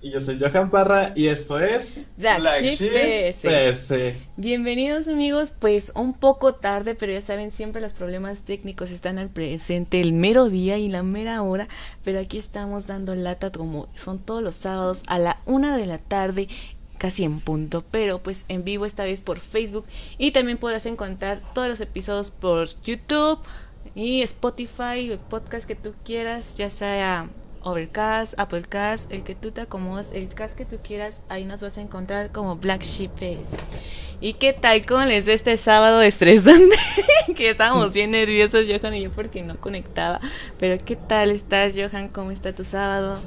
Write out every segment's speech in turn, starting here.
Y yo soy Johan Parra y esto es Black Sheep PS. PS. Bienvenidos amigos, pues un poco tarde, pero ya saben, siempre los problemas técnicos están al presente, el mero día y la mera hora, pero aquí estamos dando lata como son todos los sábados a la una de la tarde casi en punto, pero pues en vivo esta vez por Facebook y también podrás encontrar todos los episodios por YouTube y Spotify, el podcast que tú quieras, ya sea Overcast, Applecast, el que tú te acomodes, el cast que tú quieras, ahí nos vas a encontrar como Black Sheep PS. ¿Y qué tal? ¿Cómo les ve este sábado estresante? que estábamos bien nerviosos, Johan y yo, porque no conectaba. Pero ¿qué tal estás, Johan? ¿Cómo está tu sábado?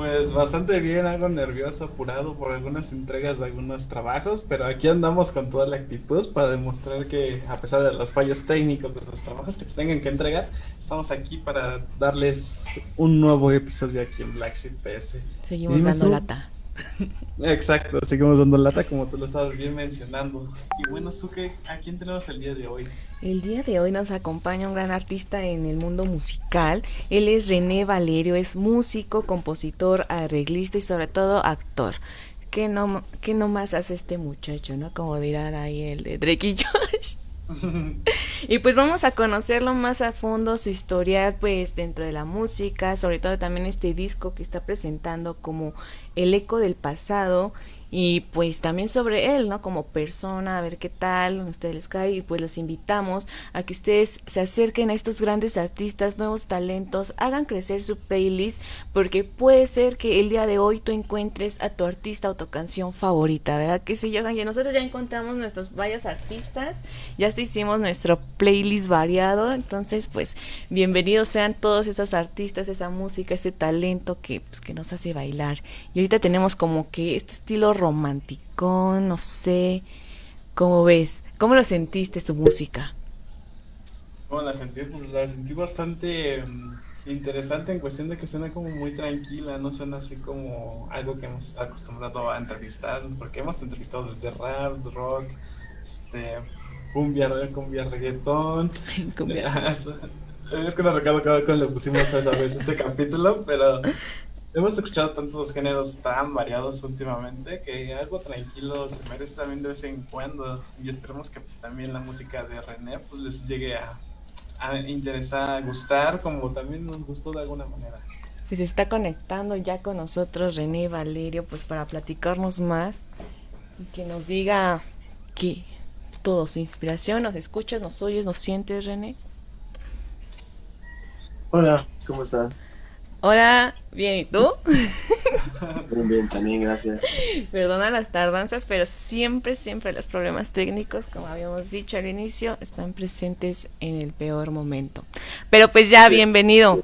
Pues bastante bien, algo nervioso, apurado por algunas entregas de algunos trabajos, pero aquí andamos con toda la actitud para demostrar que a pesar de los fallos técnicos de los trabajos que se tengan que entregar, estamos aquí para darles un nuevo episodio aquí en Black Sheep PS. Seguimos dando Su. lata. Exacto, seguimos dando lata como tú lo estabas bien mencionando. Y bueno, Suke, ¿a quién tenemos el día de hoy? El día de hoy nos acompaña un gran artista en el mundo musical. Él es René Valerio, es músico, compositor, arreglista y sobre todo actor. ¿Qué no, qué no más hace este muchacho, no? Como dirán ahí el de Drake Josh. Y pues vamos a conocerlo más a fondo, su historia pues dentro de la música, sobre todo también este disco que está presentando como el eco del pasado y pues también sobre él, ¿no? Como persona, a ver qué tal, a ustedes les cae y pues los invitamos a que ustedes se acerquen a estos grandes artistas, nuevos talentos, hagan crecer su playlist porque puede ser que el día de hoy tú encuentres a tu artista o tu canción favorita, ¿verdad? Que sí, Johan, y nosotros ya encontramos nuestros varios artistas, ya hasta hicimos nuestro playlist variado, entonces pues bienvenidos sean todos esos artistas, esa música, ese talento que, pues, que nos hace bailar. Y ahorita tenemos como que este estilo romanticón, no sé, ¿cómo ves? ¿Cómo lo sentiste tu música? ¿Cómo la sentí? Pues la sentí bastante mm, interesante en cuestión de que suena como muy tranquila, no suena así como algo que hemos estado acostumbrado a entrevistar, porque hemos entrevistado desde rap, rock, este, cumbia, cumbia reggaetón. Cumbia. Es que no recuerdo cómo le pusimos esa vez ese capítulo, pero hemos escuchado tantos géneros tan variados últimamente que algo tranquilo se merece también de vez en cuando y esperemos que pues también la música de René pues les llegue a, a interesar, a gustar como también nos gustó de alguna manera. Pues se está conectando ya con nosotros René Valerio, pues para platicarnos más y que nos diga que todo su inspiración, nos escuchas, nos oyes, nos sientes, René. Hola, ¿cómo está? Hola, bien, ¿y tú? Bien, bien, también, gracias. Perdona las tardanzas, pero siempre, siempre los problemas técnicos, como habíamos dicho al inicio, están presentes en el peor momento. Pero pues ya, bienvenido.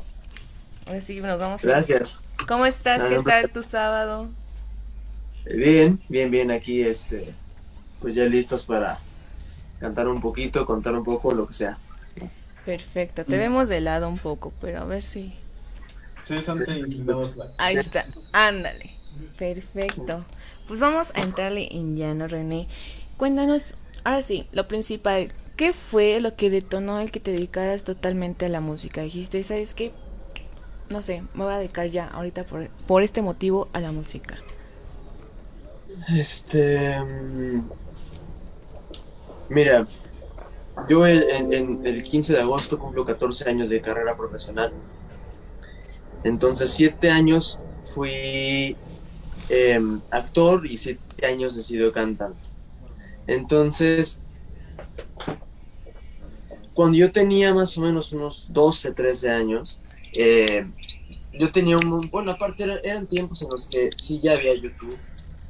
Ahora sí, nos vamos. a- Gracias. ¿Cómo estás? ¿Qué no, tal tu sábado? Bien, bien, bien, aquí, este, pues ya listos para cantar un poquito, contar un poco, lo que sea. Perfecto, te vemos de lado un poco, pero a ver si... Sí, Ahí está, ándale. Perfecto. Pues vamos a entrarle en llano, René. Cuéntanos, ahora sí, lo principal. ¿Qué fue lo que detonó el que te dedicaras totalmente a la música? Dijiste, ¿sabes qué? No sé, me voy a dedicar ya ahorita por, por este motivo a la música. Este, mm, mira, yo en el 15 de agosto cumplo 14 años de carrera profesional. Entonces, 7 años fui em, actor y 7 años he sido cantante. Entonces, cuando yo tenía más o menos unos 12, 13 años, eh, yo tenía un... Bueno, aparte eran, tiempos en los que sí ya había YouTube,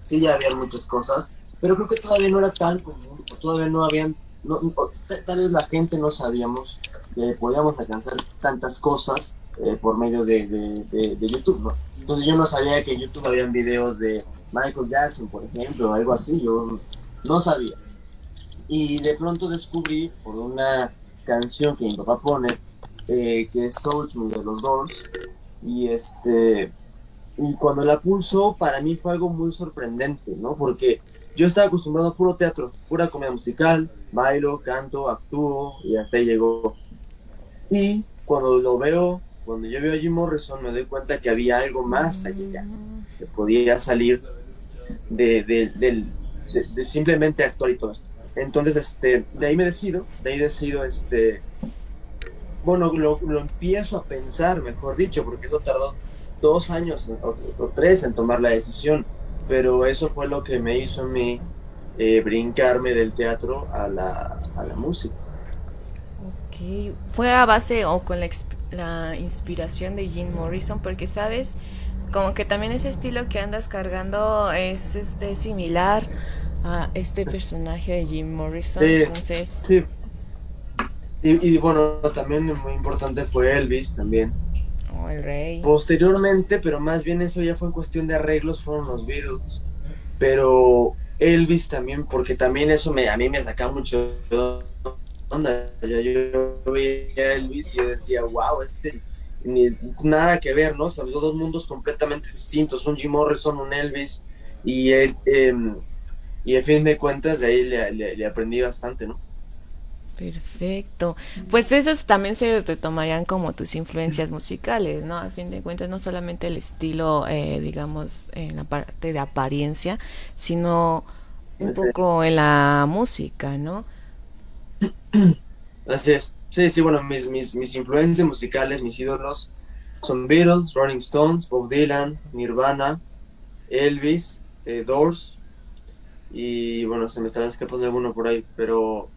sí ya había muchas cosas, pero creo que todavía no era tan común, todavía no habían... no- tal vez la gente no sabíamos que podíamos alcanzar tantas cosas eh, por medio de, de- YouTube, ¿no? Entonces yo no sabía que en YouTube habían videos de Michael Jackson, por ejemplo, algo así, yo no sabía. Y de pronto descubrí por una canción que mi papá pone, eh, que es Me de los Doors, y este y cuando la puso para mí fue algo muy sorprendente, ¿no? Porque yo estaba acostumbrado a puro teatro, pura comedia musical, bailo, canto, actúo y hasta ahí llegó. Y cuando lo veo, cuando yo veo a Jim Morrison me doy cuenta que había algo más allá, que podía salir de, de, de, de simplemente actuar y todo esto. Entonces, este, de ahí me decido, de ahí decido, este, bueno, lo, lo empiezo a pensar, mejor dicho, porque eso tardó dos años o, o, tres en tomar la decisión, pero eso fue lo que me hizo a mí eh, brincarme del teatro a la, a la música. Ok, fue a base o con la, la inspiración de Jim Morrison, porque sabes, como que también ese estilo que andas cargando es este similar a este personaje de Jim Morrison. Sí, entonces, sí. Y, y, bueno, también muy importante fue Elvis también. Oh, el rey. Posteriormente, pero más bien eso ya fue en cuestión de arreglos, fueron los Beatles. Pero Elvis también, porque también eso me, a mí me saca mucho onda. Yo, yo veía a Elvis y decía, wow, este ni, nada que ver, ¿no? Son dos mundos completamente distintos, un Jim Morrison, un Elvis, y él, eh, y a fin de cuentas de ahí le, le, le, aprendí bastante, ¿no? Perfecto. Pues esos también se retomarían como tus influencias musicales, ¿no? A fin de cuentas, no solamente el estilo, eh, digamos, en la parte de apariencia, sino un poco en la música, ¿no? Así es. Sí, sí, bueno, mis, mis, mis influencias musicales, mis ídolos son Beatles, Rolling Stones, Bob Dylan, Nirvana, Elvis, eh, Doors, y bueno, se me estará escapando alguno por ahí, pero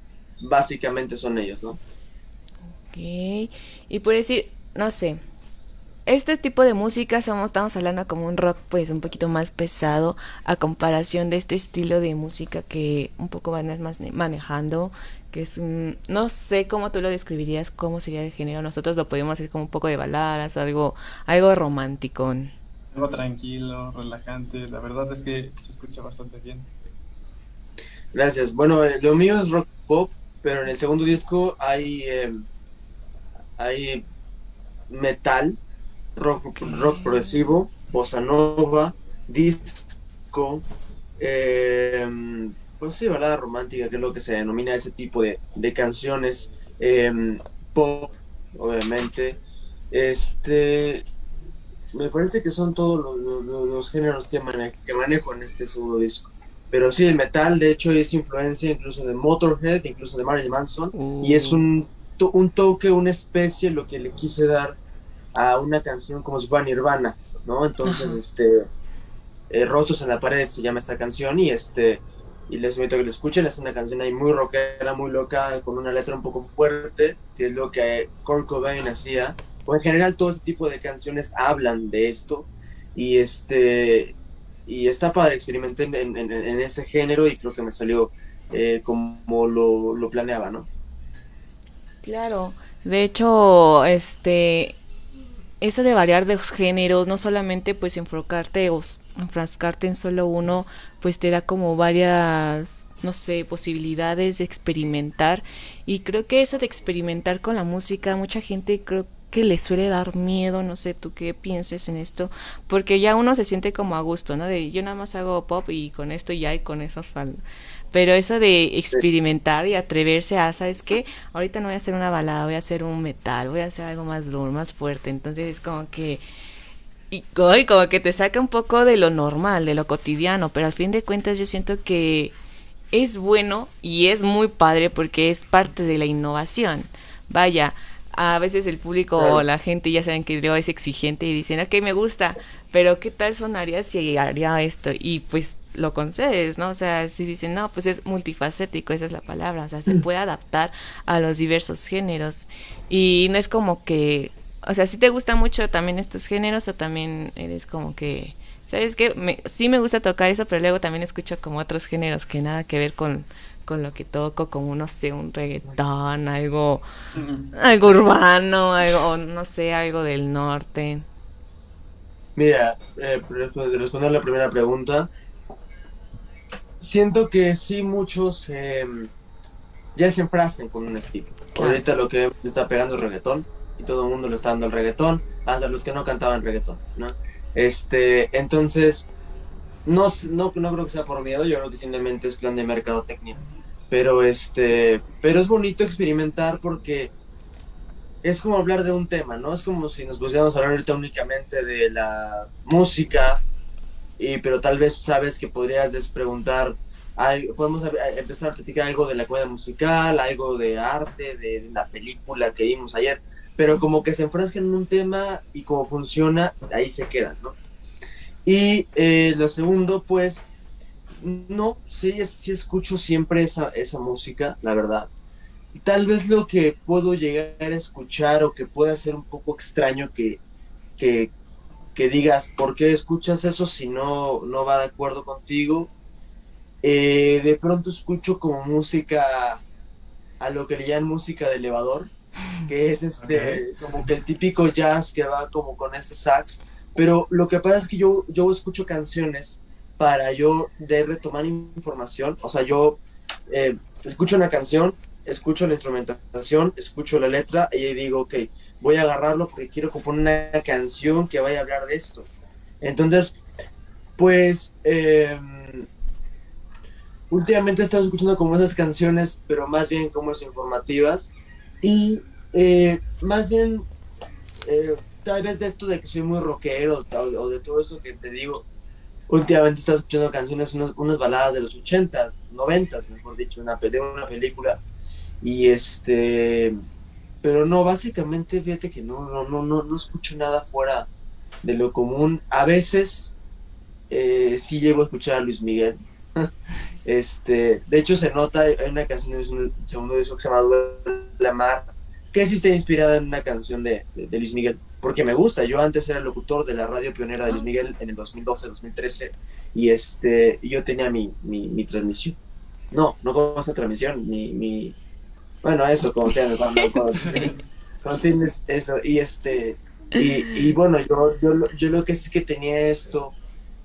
básicamente son ellos, ¿no? Ok, y por decir, no sé, este tipo de música somos, estamos hablando como un rock pues un poquito más pesado a comparación de este estilo de música que un poco van más manejando, que es un, no sé cómo tú lo describirías, cómo sería el género, nosotros lo podemos hacer como un poco de baladas, algo, algo romántico. Algo tranquilo, relajante, la verdad es que se escucha bastante bien. Gracias. Bueno, eh, lo mío es rock pop, pero en el segundo disco hay, eh, hay metal, rock, rock progresivo, bossa nova, disco, eh, pues sí, balada romántica, que es lo que se denomina ese tipo de, de canciones, eh, pop, obviamente. Este, me parece que son todos los, los, los géneros que, mane que manejo en este segundo disco. Pero sí, el metal, de hecho, es influencia incluso de Motorhead, incluso de Marilyn Manson, y es un, to un toque, una especie, lo que le quise dar a una canción como si fuera Nirvana, ¿no? Entonces, este, eh, Rostros en la pared se llama esta canción, y este, y les invito a que la escuchen, es una canción ahí muy rockera, muy loca, con una letra un poco fuerte, que es lo que Kurt Cobain hacía, o en general todo ese tipo de canciones hablan de esto, y este, y está padre, experimenté en, en, en, ese género y creo que me salió eh, como lo, lo, planeaba, ¿no? Claro, de hecho, este, eso de variar de géneros, no solamente pues enfocarte o enfrascarte en solo uno, pues te da como varias, no sé, posibilidades de experimentar y creo que eso de experimentar con la música, mucha gente creo que le suele dar miedo, no sé tú qué pienses en esto, porque ya uno se siente como a gusto, ¿no? De yo nada más hago pop y con esto ya y con eso sal. Pero eso de experimentar y atreverse a, ¿sabes qué? Ahorita no voy a hacer una balada, voy a hacer un metal, voy a hacer algo más duro, más fuerte. Entonces es como que y como que te saca un poco de lo normal, de lo cotidiano, pero al fin de cuentas yo siento que es bueno y es muy padre porque es parte de la innovación. Vaya, a veces el público o la gente ya saben que yo es exigente y dicen, ok, me gusta, pero ¿qué tal sonaría si haría esto? Y pues lo concedes, ¿no? O sea, si dicen, no, pues es multifacético, esa es la palabra, o sea, se puede adaptar a los diversos géneros y no es como que, o sea, si te gustan mucho también estos géneros o también eres como que, ¿sabes qué? Me, sí me gusta tocar eso, pero luego también escucho como otros géneros que nada que ver con con lo que toco, como no sé, un reggaetón, algo, algo urbano, algo, no sé, algo del norte. Mira, eh, de responder la primera pregunta, siento que sí muchos eh, ya se enfrascan con un estilo. Claro. Ahorita lo que está pegando es reggaetón y todo el mundo le está dando el reggaetón, hasta los que no cantaban reggaetón, ¿no? Este, entonces, no, no, no creo que sea por miedo, yo creo que simplemente es plan de mercadotecnia. Pero este, pero es bonito experimentar porque es como hablar de un tema, ¿no? Es como si nos pusiéramos a hablar ahorita únicamente de la música, y, pero tal vez sabes que podrías despreguntar, ay, podemos empezar a platicar algo de la comedia musical, algo de arte, de, de la película que vimos ayer, pero como que se enfrascan en un tema y cómo funciona, ahí se quedan, ¿no? Y eh, lo segundo, pues, no, sí, sí escucho siempre esa, esa música, la verdad. Tal vez lo que puedo llegar a escuchar o que pueda ser un poco extraño que, que, que digas, ¿por qué escuchas eso si no, no va de acuerdo contigo? Eh, de pronto escucho como música, a lo que le llaman música de elevador, que es este, como que el típico jazz que va como con ese sax. Pero lo que pasa es que yo, yo escucho canciones para yo de retomar información. O sea, yo eh, escucho una canción, escucho la instrumentación, escucho la letra y digo, ok, voy a agarrarlo porque quiero componer una canción que vaya a hablar de esto. Entonces, pues, eh, últimamente he estado escuchando como esas canciones, pero más bien como es informativas y eh, más bien, eh, tal vez de esto de que soy muy rockero o, de todo eso que te digo, últimamente estado escuchando canciones, unas, unas baladas de los 80s, 90s, mejor dicho, una, de una película. Y este, pero no, básicamente fíjate que no, no, no, no, no escucho nada fuera de lo común. A veces eh, sí llego a escuchar a Luis Miguel. este, de hecho se nota, hay una canción de un segundo disco que se llama la Mar, que sí está inspirada en una canción de, de, de Luis Miguel, porque me gusta. Yo antes era locutor de la radio pionera de Luis Miguel en el 2012-2013 y este, yo tenía mi, mi, mi transmisión. No, no como esta transmisión, mi, mi, bueno, eso, como sea, cuando, cuando, cuando tienes eso, y este, y, y bueno, yo, yo, lo- yo lo que es que tenía esto,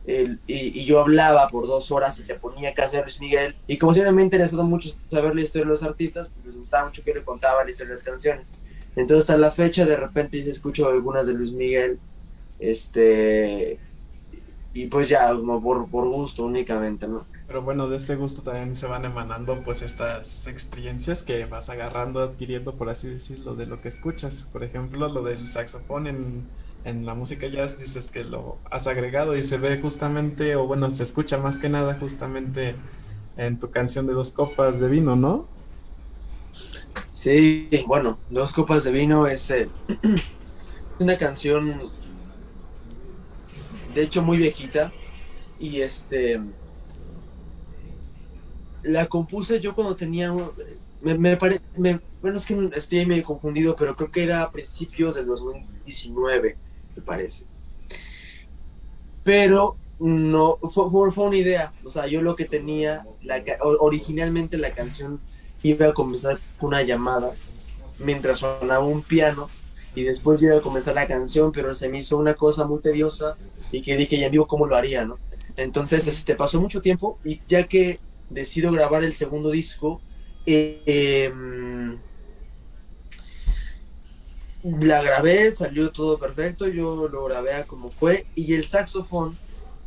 el- y, yo hablaba por dos horas y te ponía casi a Luis Miguel, y como siempre me ha interesado mucho saber la historia de los artistas, pues les gustaba mucho que le contaba la historia de las canciones. Entonces, hasta la fecha, de repente escucho algunas de Luis Miguel, este, y pues ya, como por, por gusto únicamente, ¿no? Pero bueno, de ese gusto también se van emanando pues estas experiencias que vas agarrando, adquiriendo, por así decirlo, de lo que escuchas. Por ejemplo, lo del saxofón en, en la música jazz, dices que lo has agregado y se ve justamente, o bueno, se escucha más que nada justamente en tu canción de dos copas de vino, ¿no? Sí, bueno, Dos Copas de Vino es eh, una canción, de hecho, muy viejita. Y este. La compuse yo cuando tenía. Me, me pare- me- bueno, es que estoy medio confundido, pero creo que era a principios del 2019, me parece. Pero no, fue, fue- una idea. O sea, yo lo que tenía, originalmente la canción iba a comenzar con una llamada mientras sonaba un piano y después iba a comenzar la canción, pero se me hizo una cosa muy tediosa y que dije, ya vivo, ¿cómo lo haría, no? Entonces, este, pasó mucho tiempo y ya que decido grabar el segundo disco, eh, em, la grabé, salió todo perfecto, yo lo grabé a como fue y el saxofón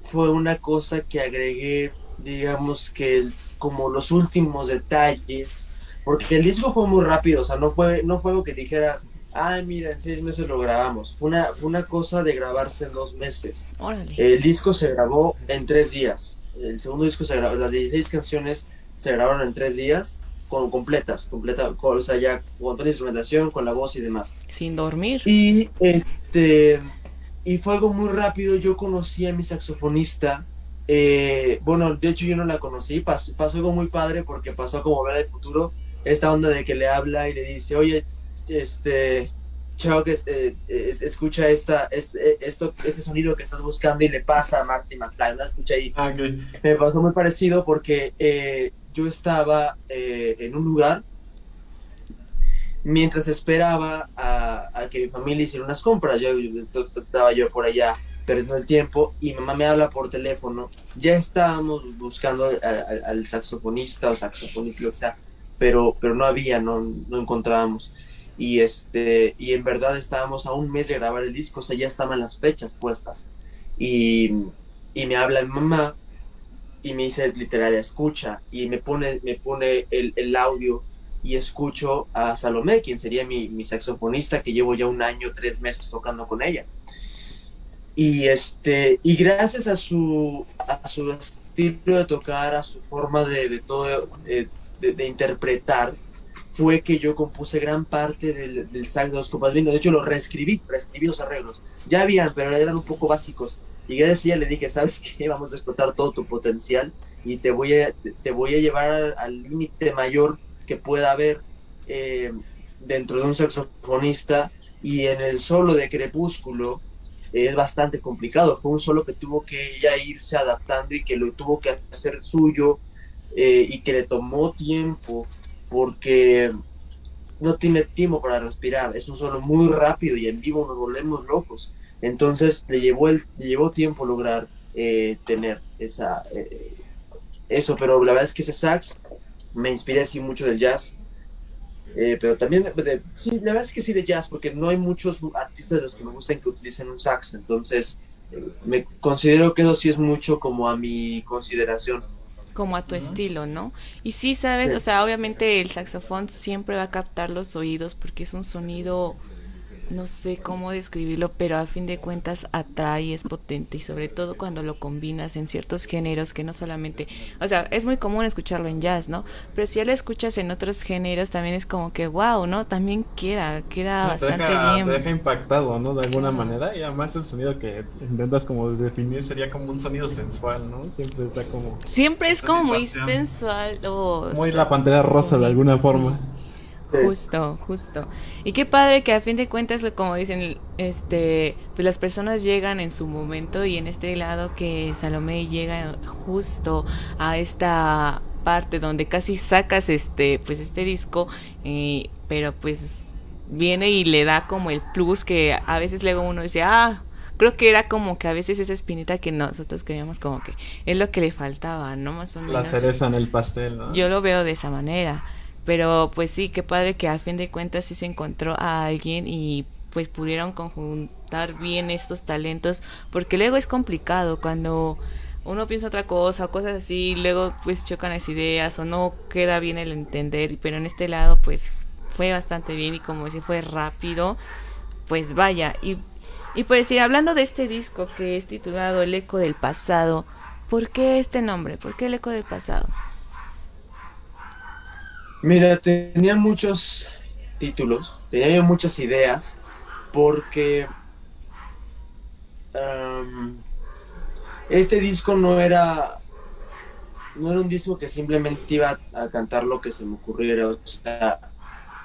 fue una cosa que agregué, digamos que como los últimos detalles, porque el disco fue muy rápido, o sea, no fue, no fue algo que dijeras, ay, mira, en seis meses lo grabamos, fue una, fue una cosa de grabarse en dos meses. Órale. El disco se grabó en tres días, el segundo disco se grabó, las 16 canciones se grabaron en tres días, con completas, completa, con- o sea, ya con toda la instrumentación, con la voz y demás. Sin dormir. Y este y fue algo muy rápido. Yo conocí a mi saxofonista. eh, bueno, de hecho yo no la conocí. Pasó, pasó algo muy padre porque pasó como ver el futuro. Esta onda de que le habla y le dice, oye, este, chao, que este, es- escucha esta, es- eh, esto, este sonido que estás buscando y le pasa a Marty McFly. ¿no? Escucha ahí Ah, ok. me pasó muy parecido porque eh, yo estaba eh, en un lugar mientras esperaba a, que mi familia hiciera unas compras. Yo, estaba yo por allá perdiendo el tiempo y mamá me habla por teléfono. Ya estábamos buscando al saxofonista o saxofonista, lo que sea, pero, pero no había, no, no encontrábamos. Y, este, y en verdad estábamos a un mes de grabar el disco, o sea, ya estaban las fechas puestas. Y, y me habla mi mamá y me dice literal, escucha, y me pone, me pone el, el audio y escucho a Salomé, quien sería mi, mi, saxofonista, que llevo ya un año, tres meses tocando con ella. Y, este, y gracias a su, a su estilo de tocar, a su forma de, de todo, eh, de, de, interpretar, fue que yo compuse gran parte del, del sax de los compadrinos. De hecho, lo reescribí, reescribí los arreglos. Ya habían, pero eran un poco básicos. Y yo decía, le dije, ¿sabes qué? Vamos a explotar todo tu potencial y te voy a, te voy a llevar al límite mayor que pueda haber eh, dentro de un saxofonista. Y en el solo de Crepúsculo es bastante complicado. Fue un solo que tuvo que ya irse adaptando y que lo tuvo que hacer suyo eh, y que le tomó tiempo porque no tiene tiempo para respirar. Es un solo muy rápido y en vivo nos volvemos locos. Entonces le llevó, el, le llevó tiempo lograr eh, tener esa, eh, eso, pero la verdad es que ese sax me inspira así mucho del jazz. Eh, pero también, de, sí, la verdad es que sí de jazz, porque no hay muchos artistas de los que me gustan que utilicen un sax, entonces me considero que eso sí es mucho como a mi consideración. Como a tu uh -huh. estilo, ¿no? Y sí, sabes, sí. o sea, obviamente el saxofón siempre va a captar los oídos porque es un sonido no sé cómo describirlo, pero a fin de cuentas atrae, es potente y sobre todo cuando lo combinas en ciertos géneros que no solamente, o sea, es muy común escucharlo en jazz, ¿no? Pero si ya lo escuchas en otros géneros también es como que wow, ¿no? También queda, queda te bastante deja, bien. Te deja impactado, ¿no? De alguna claro. manera y además el sonido que intentas como definir sería como un sonido sensual, ¿no? Siempre está como... Siempre es como muy sensual o... Muy la pantera rosa de alguna forma. Sí. Justo, justo. Y qué padre que a fin de cuentas, como dicen, este, pues las personas llegan en su momento y en este lado que Salomé llega justo a esta parte donde casi sacas este, pues este disco, eh, pero pues viene y le da como el plus que a veces luego uno dice, ah, creo que era como que a veces esa espinita que nosotros creíamos como que es lo que le faltaba, ¿no? Más o menos. La cereza en el pastel, ¿no? Yo lo veo de esa manera. Pero pues sí, qué padre que al fin de cuentas sí se encontró a alguien y pues pudieron conjuntar bien estos talentos, porque luego es complicado cuando uno piensa otra cosa o cosas así, luego pues chocan las ideas o no queda bien el entender, pero en este lado pues fue bastante bien y como si fue rápido, pues vaya. Y, y pues sí, hablando de este disco que es titulado El eco del pasado, ¿por qué este nombre? ¿Por qué el eco del pasado? Mira, tenía muchos títulos, tenía muchas ideas, porque este disco no era, no era un disco que simplemente iba a cantar lo que se me ocurriera, o sea,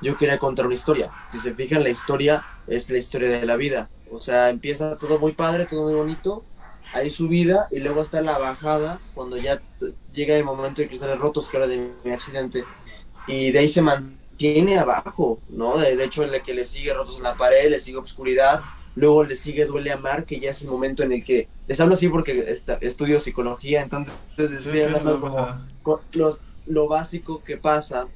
yo quería contar una historia. Si se fijan, la historia es la historia de la vida, o sea, empieza todo muy padre, todo muy bonito, hay subida y luego está la bajada cuando ya llega el momento de cristales rotos, que era de mi accidente y de ahí se mantiene abajo, ¿no? De, hecho, el que le sigue rotos en la pared, le sigue obscuridad, luego le sigue duele amar, que ya es el momento en el que, les hablo así porque está, estoy psicología, entonces estoy sí, hablando como con los, lo básico que pasa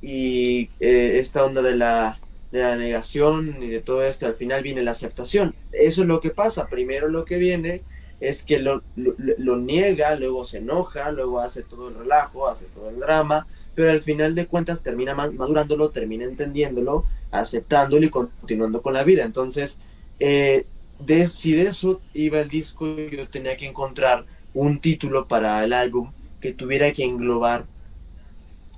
y eh, esta onda de la, de la negación y de todo esto, al final viene la aceptación. Eso es lo que pasa, primero lo que viene es que lo, lo, lo niega, luego se enoja, luego hace todo el relajo, hace todo el drama, pero al final de cuentas termina madurándolo, termina entendiéndolo, aceptándolo y continuando con la vida. Entonces, eh, de, si de eso iba el disco, yo tenía que encontrar un título para el álbum que tuviera que englobar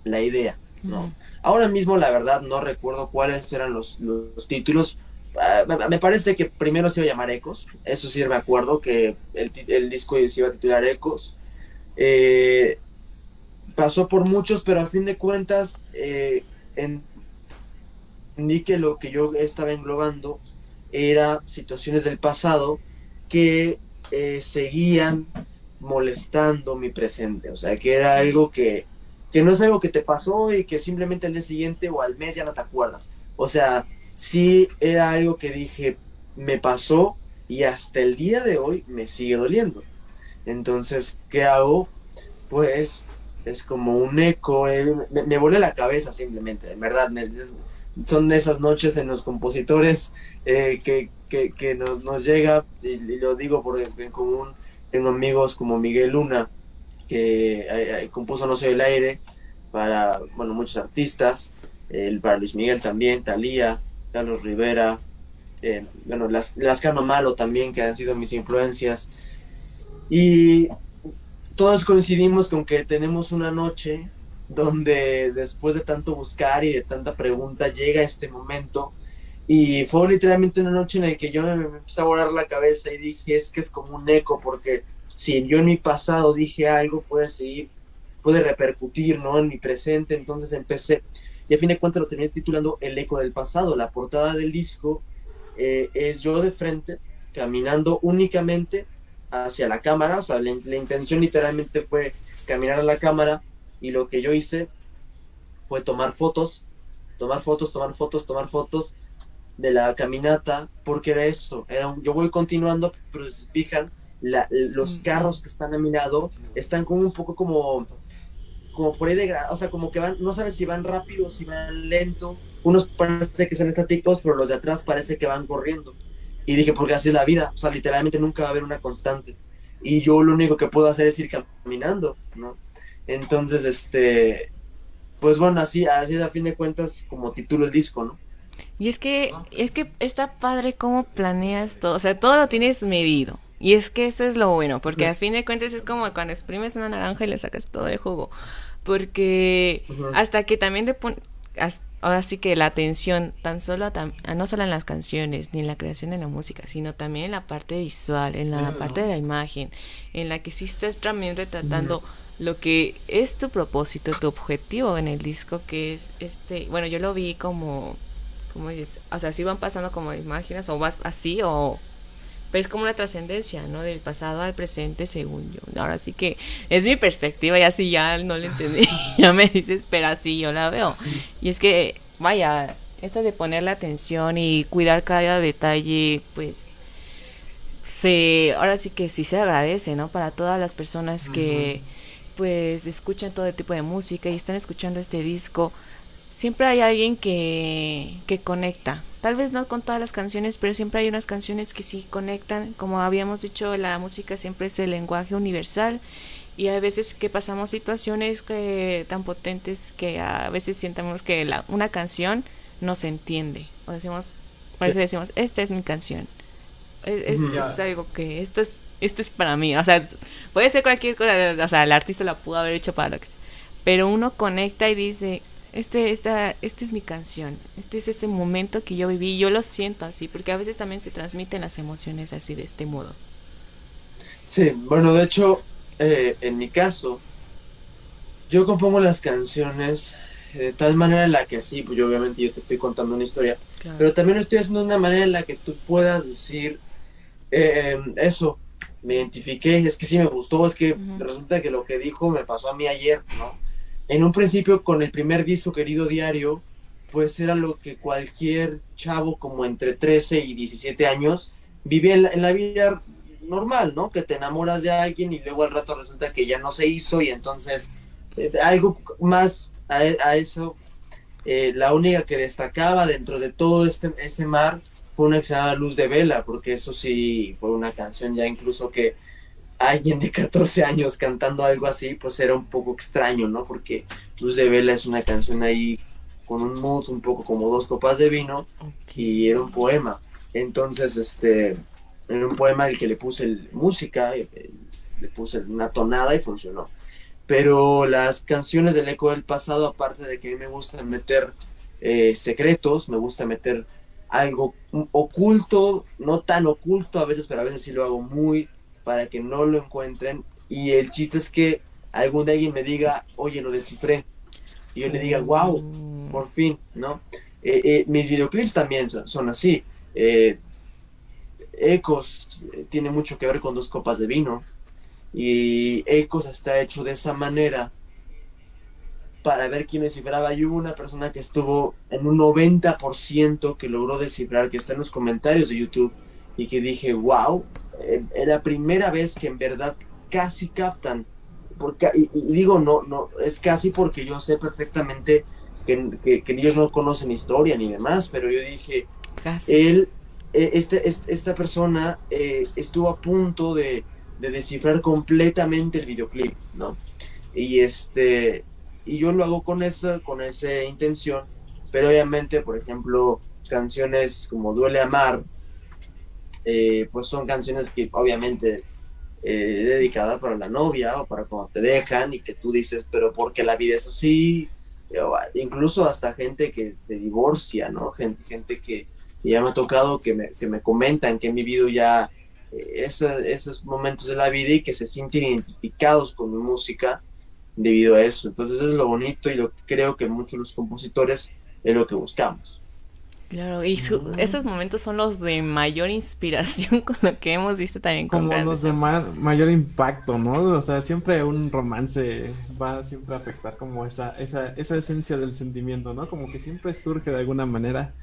la idea. ¿no? Ahora mismo, la verdad, no recuerdo cuáles eran los, los títulos. Uh, me parece que primero se iba a llamar Ecos, eso sí me acuerdo, que el, el disco se iba a titular Ecos. Eh, pasó por muchos, pero a fin de cuentas eh, que lo que yo estaba englobando era situaciones del pasado que eh, seguían molestando mi presente, o sea, que era algo que, que no es algo que te pasó y que simplemente al día siguiente o al mes ya no te acuerdas, o sea, sí era algo que dije, me pasó y hasta el día de hoy me sigue doliendo. Entonces, ¿qué hago? Pues es como un eco, eh, me, me vuelve la cabeza simplemente, en verdad, son esas noches en los compositores eh, que, que, que nos, nos llega, y, lo digo porque en común tengo amigos como Miguel Luna, que eh, eh, compuso No soy el aire para, bueno, muchos artistas, para Luis Miguel también, Talía, Carlos Rivera, bueno, las, las Calma Malo también, que han sido mis influencias. Y todos coincidimos con que tenemos una noche donde después de tanto buscar y de tanta pregunta llega este momento. Y fue literalmente una noche en la que yo me, empecé a volar la cabeza y dije, es que es como un eco, porque si yo en mi pasado dije algo, puede seguir, puede repercutir, ¿no? En mi presente. Entonces empecé, y a fin de cuentas lo terminé titulando El eco del pasado. La portada del disco eh, es yo de frente, caminando únicamente hacia la cámara, o sea, la, la intención literalmente fue caminar a la cámara y lo que yo hice fue tomar fotos, tomar fotos, tomar fotos, tomar fotos de la caminata, porque era eso, era un- yo voy continuando, pero si fijan, la- los carros que están a mi lado están como un poco como, como por ahí de, o sea, como que van, no sabes si van rápido si van lento, unos parece que son estáticos, pero los de atrás parece que van corriendo. Y dije, porque así es la vida, o sea, literalmente nunca va a haber una constante. Y yo lo único que puedo hacer es ir caminando, ¿no? Entonces, este, pues bueno, así, así es a fin de cuentas como titulo el disco, ¿no? Y es que, es que está padre cómo planeas todo, o sea, todo lo tienes medido. Y es que eso es lo bueno, porque a fin de cuentas es como cuando exprimes una naranja y le sacas todo el jugo. Porque hasta que también te pones, ahora sí que la atención, tan solo, a tam- no solo en las canciones, ni en la creación de la música, sino también en la parte visual, en la Claro. parte de la imagen, en la que sí estás también retratando lo que es tu propósito, tu objetivo en el disco, que es este, bueno, yo lo vi como, como dices, o sea, sí van pasando como imágenes, o vas así, o pero es como una trascendencia, ¿no? Del pasado al presente, según yo. Ahora sí que es mi perspectiva, y así ya no lo entendí, ya me dices, pero así yo la veo. Y es que, vaya, eso de poner la atención y cuidar cada detalle, pues, se, ahora sí que sí se agradece, ¿no? Para todas las personas que, pues, escuchan todo tipo de música y están escuchando este disco. Siempre hay alguien que, que conecta. Tal vez no con todas las canciones, pero siempre hay unas canciones que sí conectan. Como habíamos dicho, la música siempre es el lenguaje universal. Y hay veces que pasamos situaciones que, tan potentes que a veces sientamos que la, una canción no se entiende. O decimos, por eso decimos, esta es mi canción. Es, es- es algo que esto es, esto es para mí. O sea, puede ser cualquier cosa. O sea, el artista la pudo haber hecho para lo que sea. Pero uno conecta y dice, este, esta, esta es mi canción. Este es ese momento que yo viví. Yo lo siento así, porque a veces también se transmiten las emociones así de este modo. Sí, bueno, de hecho, eh, en mi caso, yo compongo las canciones de tal manera en la que sí, pues yo obviamente yo te estoy contando una historia, Claro. pero también lo estoy haciendo de una manera en la que tú puedas decir eh, eso, me identifiqué, es que sí me gustó, es que resulta que lo que dijo me pasó a mí ayer, ¿no? En un principio con el primer disco querido diario, pues era lo que cualquier chavo como entre 13 y 17 años vivía en la, en la vida normal, ¿no? Que te enamoras de alguien y luego al rato resulta que ya no se hizo y entonces eh, algo más a, eso, eh, la única que destacaba dentro de todo este, ese mar fue una que se llama Luz de Vela, porque eso sí fue una canción ya incluso que alguien de 14 años cantando algo así, pues era un poco extraño, ¿no? Porque Luz de Vela es una canción ahí con un mood un poco como dos copas de vino y era un poema. Entonces, este, era un poema al que le puse el- música, eh, le puse una tonada y funcionó. Pero las canciones del eco del pasado, aparte de que a mí me gusta meter eh, secretos, me gusta meter algo oculto, no tan oculto a veces, pero a veces sí lo hago muy para que no lo encuentren. Y el chiste es que algún día alguien me diga, oye, lo descifré. Y yo le diga, wow, Mm. por fin, ¿no? Eh, eh, mis videoclips también son, son así. Eh, Ecos tiene mucho que ver con dos copas de vino. Y Ecos está hecho de esa manera para ver quién descifraba. Y hubo una persona que estuvo en un 90% que logró descifrar, que está en los comentarios de YouTube, y que dije, wow, es la primera vez que en verdad casi captan. Porque, y, y digo, no, no, es casi porque yo sé perfectamente que, que, que ellos no conocen historia ni demás, pero yo dije, Casi. él, eh, este, es- esta persona eh, estuvo a punto de, de descifrar completamente el videoclip, ¿no? Y este, y yo lo hago con esa, con esa intención, pero obviamente, por ejemplo, canciones como Duele Amar, eh, pues son canciones que obviamente eh, para la novia o para cuando te dejan y que tú dices, pero porque la vida es así, ah, incluso hasta gente que se divorcia, ¿no? Gente, gente que, ya me ha tocado que me, que me comentan que han vivido ya eh, esos momentos de la vida y que se sienten identificados con mi música debido a eso. Entonces eso es lo bonito y lo que creo que muchos los compositores es lo que buscamos. Claro, y su- Mm. esos momentos son los de mayor inspiración con lo que hemos visto también con Como grandes los de ma- mayor impacto, ¿no? O sea, siempre un romance va siempre a afectar como esa, esa, esa esencia del sentimiento, ¿no? Como que siempre surge de alguna manera.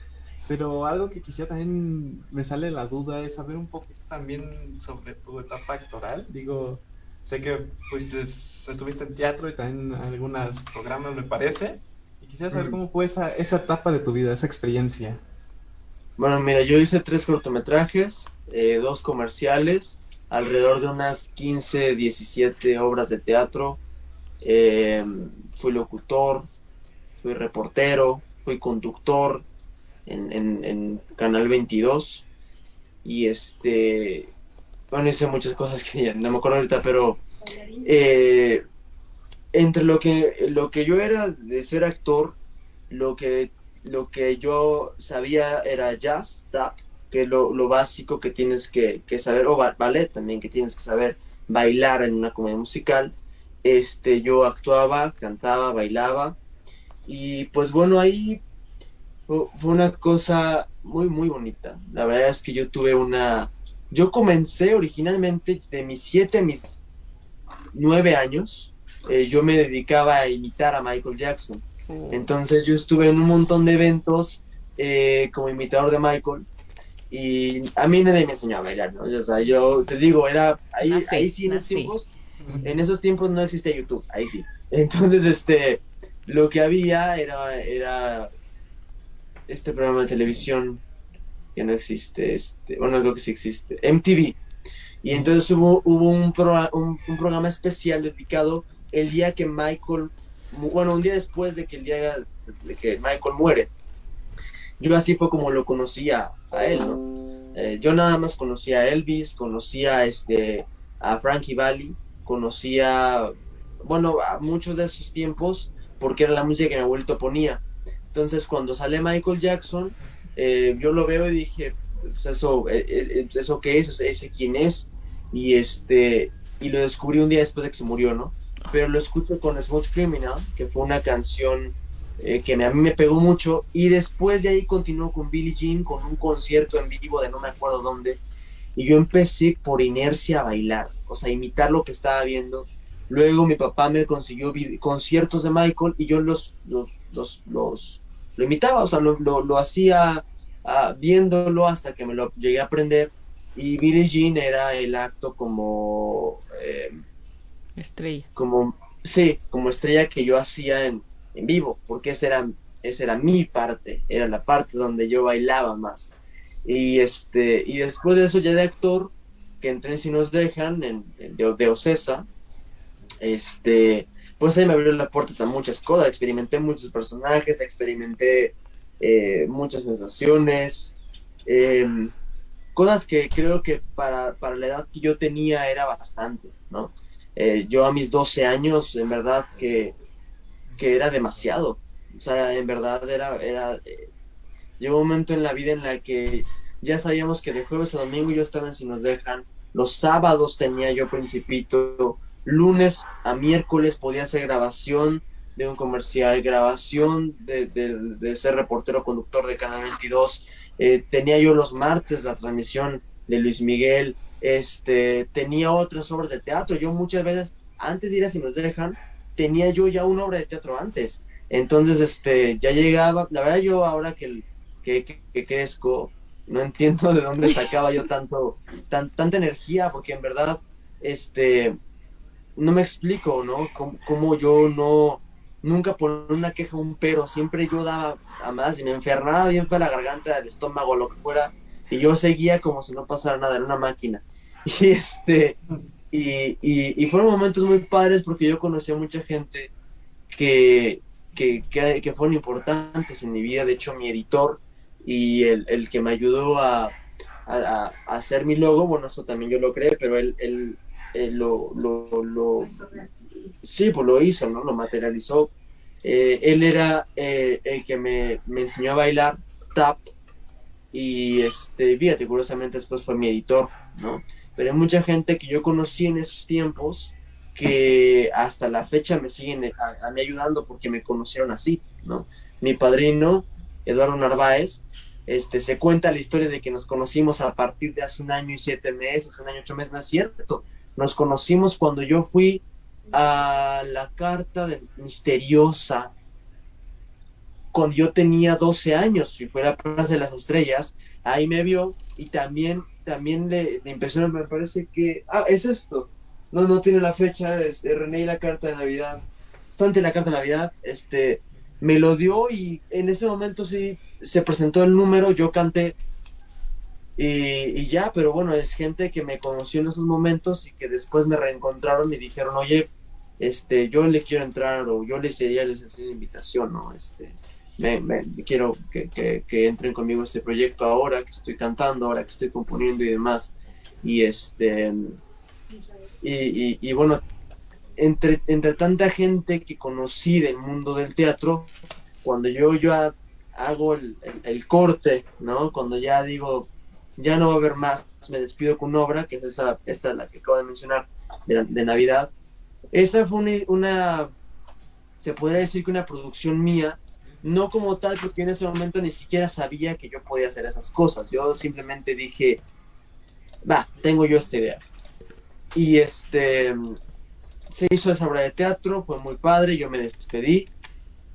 Pero algo que quisiera también me sale la duda es saber un poquito También sobre tu etapa actoral, digo, sé que pues es- estuviste en teatro y también en algunos programas me parece, quisiera saber Ujú. cómo fue esa, esa etapa de tu vida, esa experiencia. Bueno, mira, yo hice tres cortometrajes, eh, dos comerciales, alrededor de unas 15, 17 obras de teatro. Eh, fui locutor, fui reportero, fui conductor en, en- en Canal 22. Y este, bueno, hice muchas cosas que ya no me acuerdo ahorita, pero eh, entre lo que, lo que yo era de ser actor, lo que lo que yo sabía era jazz, tap, que es lo, lo básico que tienes que, que saber, o ba- ballet también, que tienes que saber bailar en una comedia musical. Este, yo actuaba, cantaba, bailaba, y pues bueno, ahí fu- fue una cosa muy, muy bonita. La verdad es que yo tuve una... Yo comencé originalmente de mis siete mis nueve años, eh, yo me dedicaba a imitar a Michael Jackson. Entonces yo estuve en un montón de eventos eh, como imitador de Michael y a mí nadie me enseñó a bailar, ¿no? O sea, yo te digo, era ahí, Nací, ahí sí en esos nací. tiempos, en esos tiempos no existía YouTube, ahí sí. Entonces, este, lo que había era, era este programa de televisión que no existe, este, bueno, creo que sí existe, MTV. Y entonces hubo, hubo un, un, un programa especial dedicado el día que Michael, bueno, un día después de que el día que Michael muere. Yo así fue como lo conocía a él, ¿no? Eh, yo nada más conocía a Elvis, conocía este, a Frankie Valli, conocía, bueno, a muchos de esos tiempos, porque era la música que mi abuelito ponía. Entonces, cuando sale Michael Jackson, eh, yo lo veo y dije, pues eso, eh, eh, eso qué es, ese quién es, y este, y lo descubrí un día después de que se murió, ¿no? Pero lo escucho con Smooth Criminal, que fue una canción eh, que me- a mí me pegó mucho, y después de ahí continuó con Billie Jean, con un concierto en vivo de no me acuerdo dónde, y yo empecé por inercia a bailar, o sea, imitar lo que estaba viendo. Luego mi papá me consiguió conciertos de Michael y yo los, los, los, los- lo imitaba, o sea, lo, lo, lo hacía ah, viéndolo hasta que me lo llegué a aprender. Y Billie Jean era el acto como, eh, Estrella. como, sí, como estrella que yo hacía en, en vivo, porque esa era, esa era mi parte, era la parte donde yo bailaba más. Y, este, y después de eso ya de actor, que entré en Si Nos Dejan, en, en- de, de Ocesa, este, pues ahí me abrió las puertas a muchas cosas, experimenté muchos personajes, experimenté eh, muchas sensaciones, em, cosas que creo que para, para la edad que yo tenía era bastante, ¿no? Eh, yo a mis 12 años, en verdad que, que era demasiado. O sea, en verdad era, era eh, llegó un momento en la vida en la que ya sabíamos que de jueves a domingo yo estaba en Si nos dejan, los sábados tenía yo principito, lunes a miércoles podía hacer grabación de un comercial, grabación de, de- de ser reportero conductor de Canal 22, eh, tenía yo los martes la transmisión de Luis Miguel, este, tenía otras obras de teatro, yo muchas veces, antes de ir a Si nos dejan, tenía yo ya una obra de teatro antes, entonces, este, ya llegaba, la verdad yo ahora que, que, que- crezco, no entiendo de dónde sacaba yo tanto, tan, tanta energía, porque en verdad, este, no me explico, ¿no? Cómo, cómo yo no, nunca por una queja, un pero, siempre yo daba a más y me enfermaba bien fue la garganta, el estómago, lo que fuera, y yo seguía como si no pasara nada, era una máquina. Y este, y, y, fueron momentos muy padres porque yo conocí a mucha gente que, que, que, que fueron importantes en mi vida, de hecho mi editor y el, el que me ayudó a, a, hacer mi logo, bueno, eso también yo lo creé, pero él, él, lo, lo, sí, pues lo hizo, ¿no? Lo materializó. Eh, él era eh, el que me, me, enseñó a bailar tap y, este, fíjate, curiosamente después fue mi editor, ¿no? Pero hay mucha gente que yo conocí en esos tiempos que hasta la fecha me siguen a, a mí ayudando porque me conocieron así, ¿no? Mi padrino, Eduardo Narváez, este, se cuenta la historia de que nos conocimos a partir de hace un año y siete meses, un año y ocho meses, no es cierto. Nos conocimos cuando yo fui a la carta de misteriosa, cuando yo tenía 12 años y fue la Plaza de las Estrellas, ahí me vio y también, también le, le impresionó, me parece que, ah, es esto, no, no tiene la fecha, es, es René y la carta de Navidad, bastante la carta de Navidad, este, me lo dio y en ese momento sí se presentó el número, yo canté y, ya, pero bueno, es gente que me conoció en esos momentos y que después me reencontraron y dijeron, oye, este, yo le quiero entrar o yo les sería les una invitación, ¿no? Este, me, quiero que, entren conmigo este proyecto ahora que estoy cantando, ahora que estoy componiendo y demás. Y este, y, y, bueno, entre, entre tanta gente que conocí del mundo del teatro, cuando yo, yo hago el, el, el, corte, ¿no? Cuando ya digo, ya no va a haber más, me despido con una obra, que es esa, esta la que acabo de mencionar, de, de Navidad. Esa fue una, una, se podría decir que una producción mía, no como tal, porque en ese momento ni siquiera sabía que yo podía hacer esas cosas. Yo simplemente dije, va, tengo yo esta idea. Y este, se hizo esa obra de teatro, fue muy padre, yo me despedí.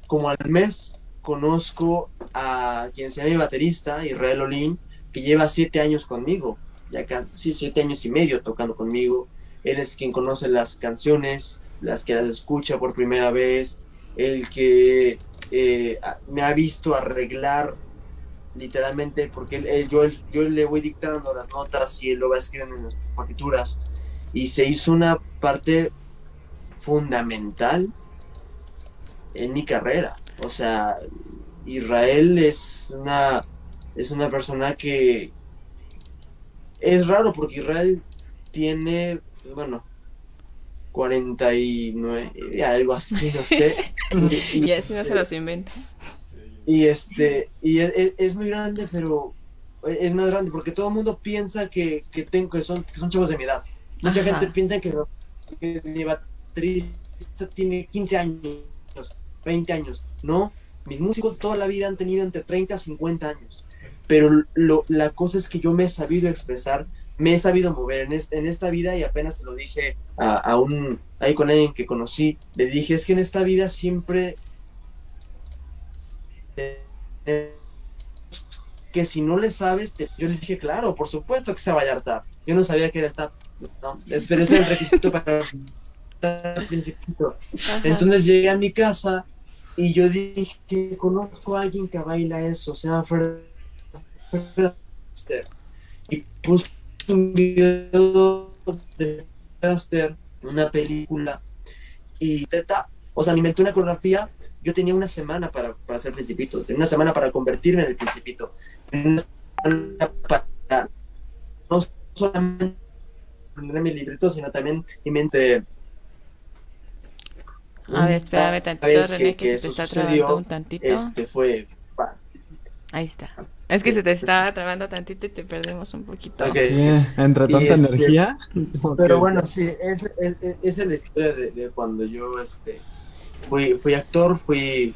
Como al mes conozco a quien sea mi baterista, Israel Olin, que lleva siete años conmigo, ya casi siete años y medio tocando conmigo. Él es quien conoce las canciones, las que las escucha por primera vez, el que eh, me ha visto arreglar literalmente, porque yo, él, le voy dictando las notas y él lo va escribiendo en las partituras. Y se hizo una parte fundamental en mi carrera. O sea, Israel es una, es una persona que es raro porque Israel tiene, bueno, 49, algo así, no sé. y, y así no se los inventas. Y este, y es, es, muy grande, pero es más grande porque todo el mundo piensa que, que, tengo, que, son, que son chavos de mi edad. Mucha Ajá. gente piensa que, que mi baterista tiene 15 años, 20 años. No, mis músicos toda la vida han tenido entre 30 y 50 años. Pero lo, la cosa es que yo me he sabido expresar, me he sabido mover en, es, en esta vida y apenas se lo dije a, a, un, ahí con alguien que conocí, le dije, es que en esta vida siempre... Eh, que si no le sabes, te, yo les dije, claro, por supuesto que se va a tap. Yo no sabía que era el tap. No, pero ese es el requisito para el principito. Entonces llegué a mi casa y yo dije conozco a alguien que baila eso, se llama Fred, Fred. Y puse un video de una película, y teta, o sea, me inventé una coreografía. Yo tenía una semana para, para hacer Principito, tenía una semana para convertirme en el Principito, una semana para no solamente poner mi librito, sino también mi mente a ver, espérame tantito, René, que, que, que, se te está sucedió, trabando un tantito. Este fue. Ahí está. Es que se te estaba trabando tantito y te perdemos un poquito. Okay. Sí, entre tanta este, energía. Pero bueno, sí, es, es, es la historia de, de, cuando yo este, fui, fui actor, fui,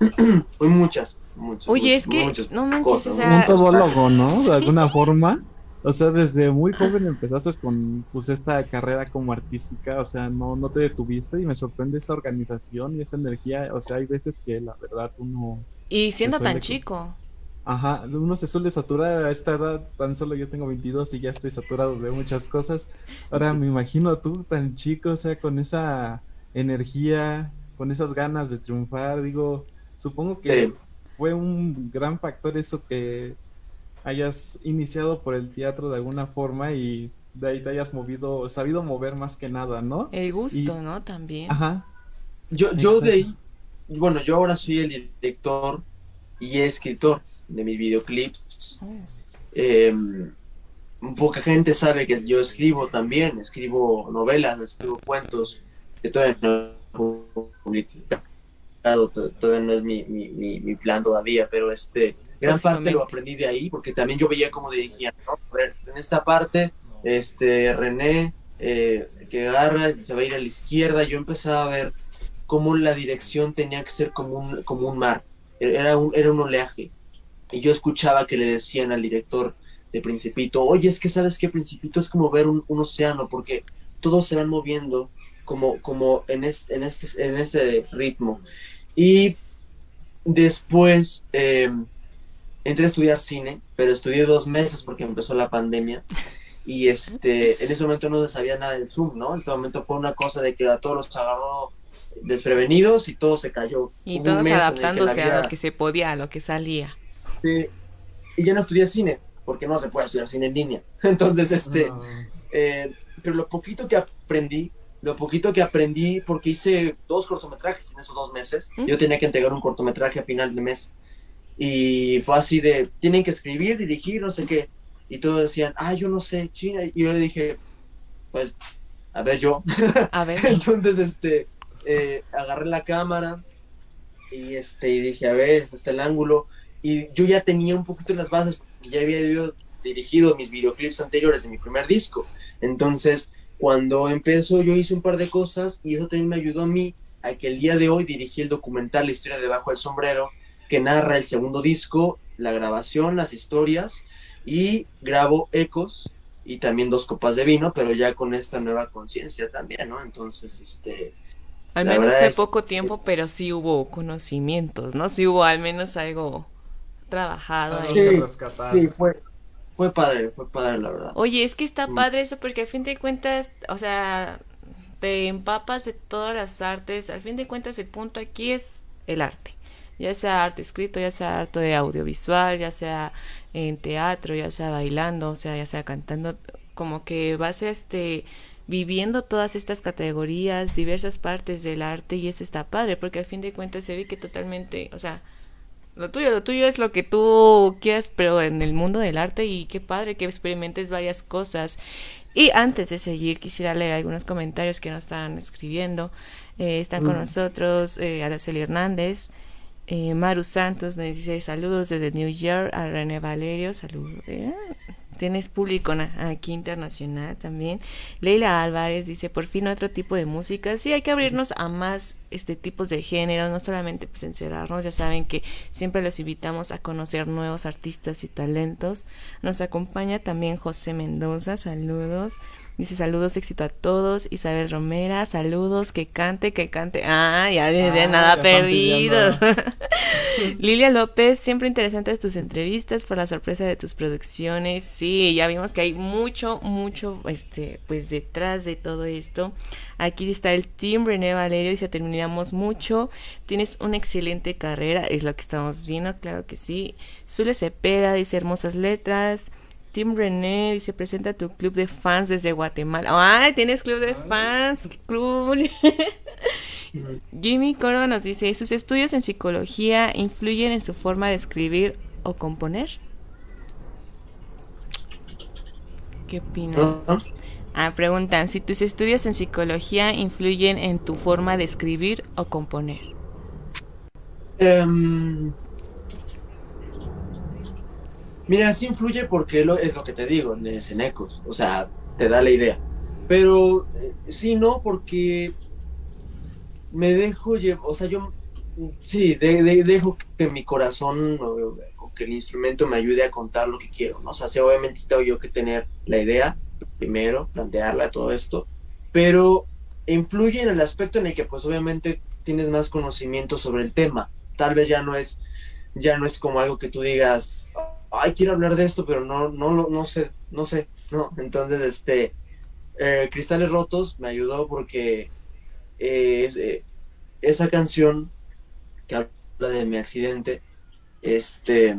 fui muchas, muchas. Oye, muchas, es que muchas no manches, cosas, o sea... Un todólogo, ¿no? De alguna forma. O sea, desde muy joven empezaste con pues esta carrera como artística, o sea, no, no te detuviste y me sorprende esa organización y esa energía, o sea, hay veces que la verdad uno... Y siendo tan chico. Ajá, uno se suele saturar a esta edad, tan solo yo tengo 22 y ya estoy saturado de muchas cosas. Ahora me imagino tú tan chico, o sea, con esa energía, con esas ganas de triunfar, digo, supongo que Sí. fue un gran factor eso que hayas iniciado por el teatro de alguna forma y de ahí te hayas movido, sabido mover más que nada, ¿no? El gusto, Y- ¿no? También. Ajá. Yo, yo de ahí, bueno, yo ahora soy el director y escritor de mis videoclips. Eh, poca gente sabe que yo escribo también, escribo novelas, escribo cuentos, que todavía no he publicado, to- todavía no es mi, mi, mi, mi plan todavía, pero este, gran parte lo aprendí de ahí, porque también yo veía cómo dirigían, ¿no? En esta parte, este, René, eh, que agarra, se va a ir a la izquierda, yo empezaba a ver cómo la dirección tenía que ser como un, como un mar, era un, era un oleaje, y yo escuchaba que le decían al director de Principito, oye, es que sabes que Principito es como ver un, un océano, porque todos se van moviendo como, como en, es- en, este, en este ritmo. Y después eh, entré a estudiar cine, pero estudié dos meses porque empezó la pandemia. Y este, en ese momento no se sabía nada del Zoom, ¿no? En ese momento fue una cosa de que a todos los agarró desprevenidos y todo se cayó. Y Hubo todos adaptándose a lo que se podía, a lo que salía. este, y ya no estudié cine, porque no se puede estudiar cine en línea. Entonces, este, No. eh, pero lo poquito que aprendí, lo poquito que aprendí, porque hice dos cortometrajes en esos dos meses, ¿Mm? yo tenía que entregar un cortometraje a final de mes. Y fue así de, tienen que escribir, dirigir, no sé qué. Y todos decían, ah, yo no sé, China. Y yo le dije, pues, a ver, yo. A ver, Entonces, este, eh, agarré la cámara y, este, y dije, a ver, está el ángulo. Y yo ya tenía un poquito las bases, porque ya había yo dirigido mis videoclips anteriores de mi primer disco. Entonces, cuando empezó, yo hice un par de cosas y eso también me ayudó a mí a que el día de hoy dirigí el documental La historia debajo del sombrero, que narra el segundo disco, la grabación, las historias y grabo ecos y también dos copas de vino, pero ya con esta nueva conciencia también, ¿no? Entonces, este, al la menos fue es- poco tiempo, pero sí hubo conocimientos, ¿no? Sí hubo al menos algo trabajado. Sí, sí, fue, fue padre, fue padre, la verdad. Oye, es que está Mm. padre eso porque al fin de cuentas, o sea, te empapas de todas las artes. Al fin de cuentas, el punto aquí es el arte. Ya sea arte escrito, ya sea arte audiovisual, ya sea en teatro, ya sea bailando, o sea, ya sea cantando, como que vas este viviendo todas estas categorías, diversas partes del arte y eso está padre porque al fin de cuentas se ve que totalmente, o sea, lo tuyo, lo tuyo es lo que tú quieras, pero en el mundo del arte y qué padre que experimentes varias cosas. Y antes de seguir, quisiera leer algunos comentarios que nos están escribiendo. Eh, están con Mm. nosotros eh, Araceli Hernández, eh, Maru Santos, nos dice saludos desde New York, a René Valerio, saludos. Tienes público aquí internacional también. Leila Álvarez dice, por fin otro tipo de música. Sí, hay que abrirnos a más este tipos de género, no solamente pues encerrarnos. Ya saben que siempre los invitamos a conocer nuevos artistas y talentos. Nos acompaña también José Mendoza, saludos. Dice saludos, éxito a todos. Isabel Romera, saludos, que cante, que cante. Ah, ya de, de Ah, nada perdidos. Lilia López, siempre interesantes tus entrevistas por la sorpresa de tus producciones. Sí, ya vimos que hay mucho, mucho, este, pues detrás de todo esto. Aquí está el team René Valerio y se terminamos mucho. Tienes una excelente carrera, es lo que estamos viendo, claro que sí. Zule Cepeda dice hermosas letras. Team René dice presenta tu club de fans desde Guatemala. ¡Ay, tienes club de fans! ¡Qué cool! Jimmy Córdoba nos dice, ¿sus estudios en psicología influyen en su forma de escribir o componer? ¿Qué opinas? Ah, preguntan, si tus estudios en psicología influyen en tu forma de escribir o componer. Em, mira, sí influye porque lo, es lo que te digo, en ecos, o sea, te da la idea. Pero eh, sí, no, porque me dejo llevar, o sea, yo sí, de- de- dejo que mi corazón o, o que el instrumento me ayude a contar lo que quiero, ¿no? O sea, sí, obviamente tengo yo que tener la idea primero, plantearla, todo esto, pero influye en el aspecto en el que pues obviamente tienes más conocimiento sobre el tema. Tal vez ya no es ya no es como algo que tú digas, ay, quiero hablar de esto, pero no, no, no, no sé, no sé, no. Entonces, este, eh, Cristales Rotos me ayudó porque eh, eh, esa canción que habla de mi accidente, este,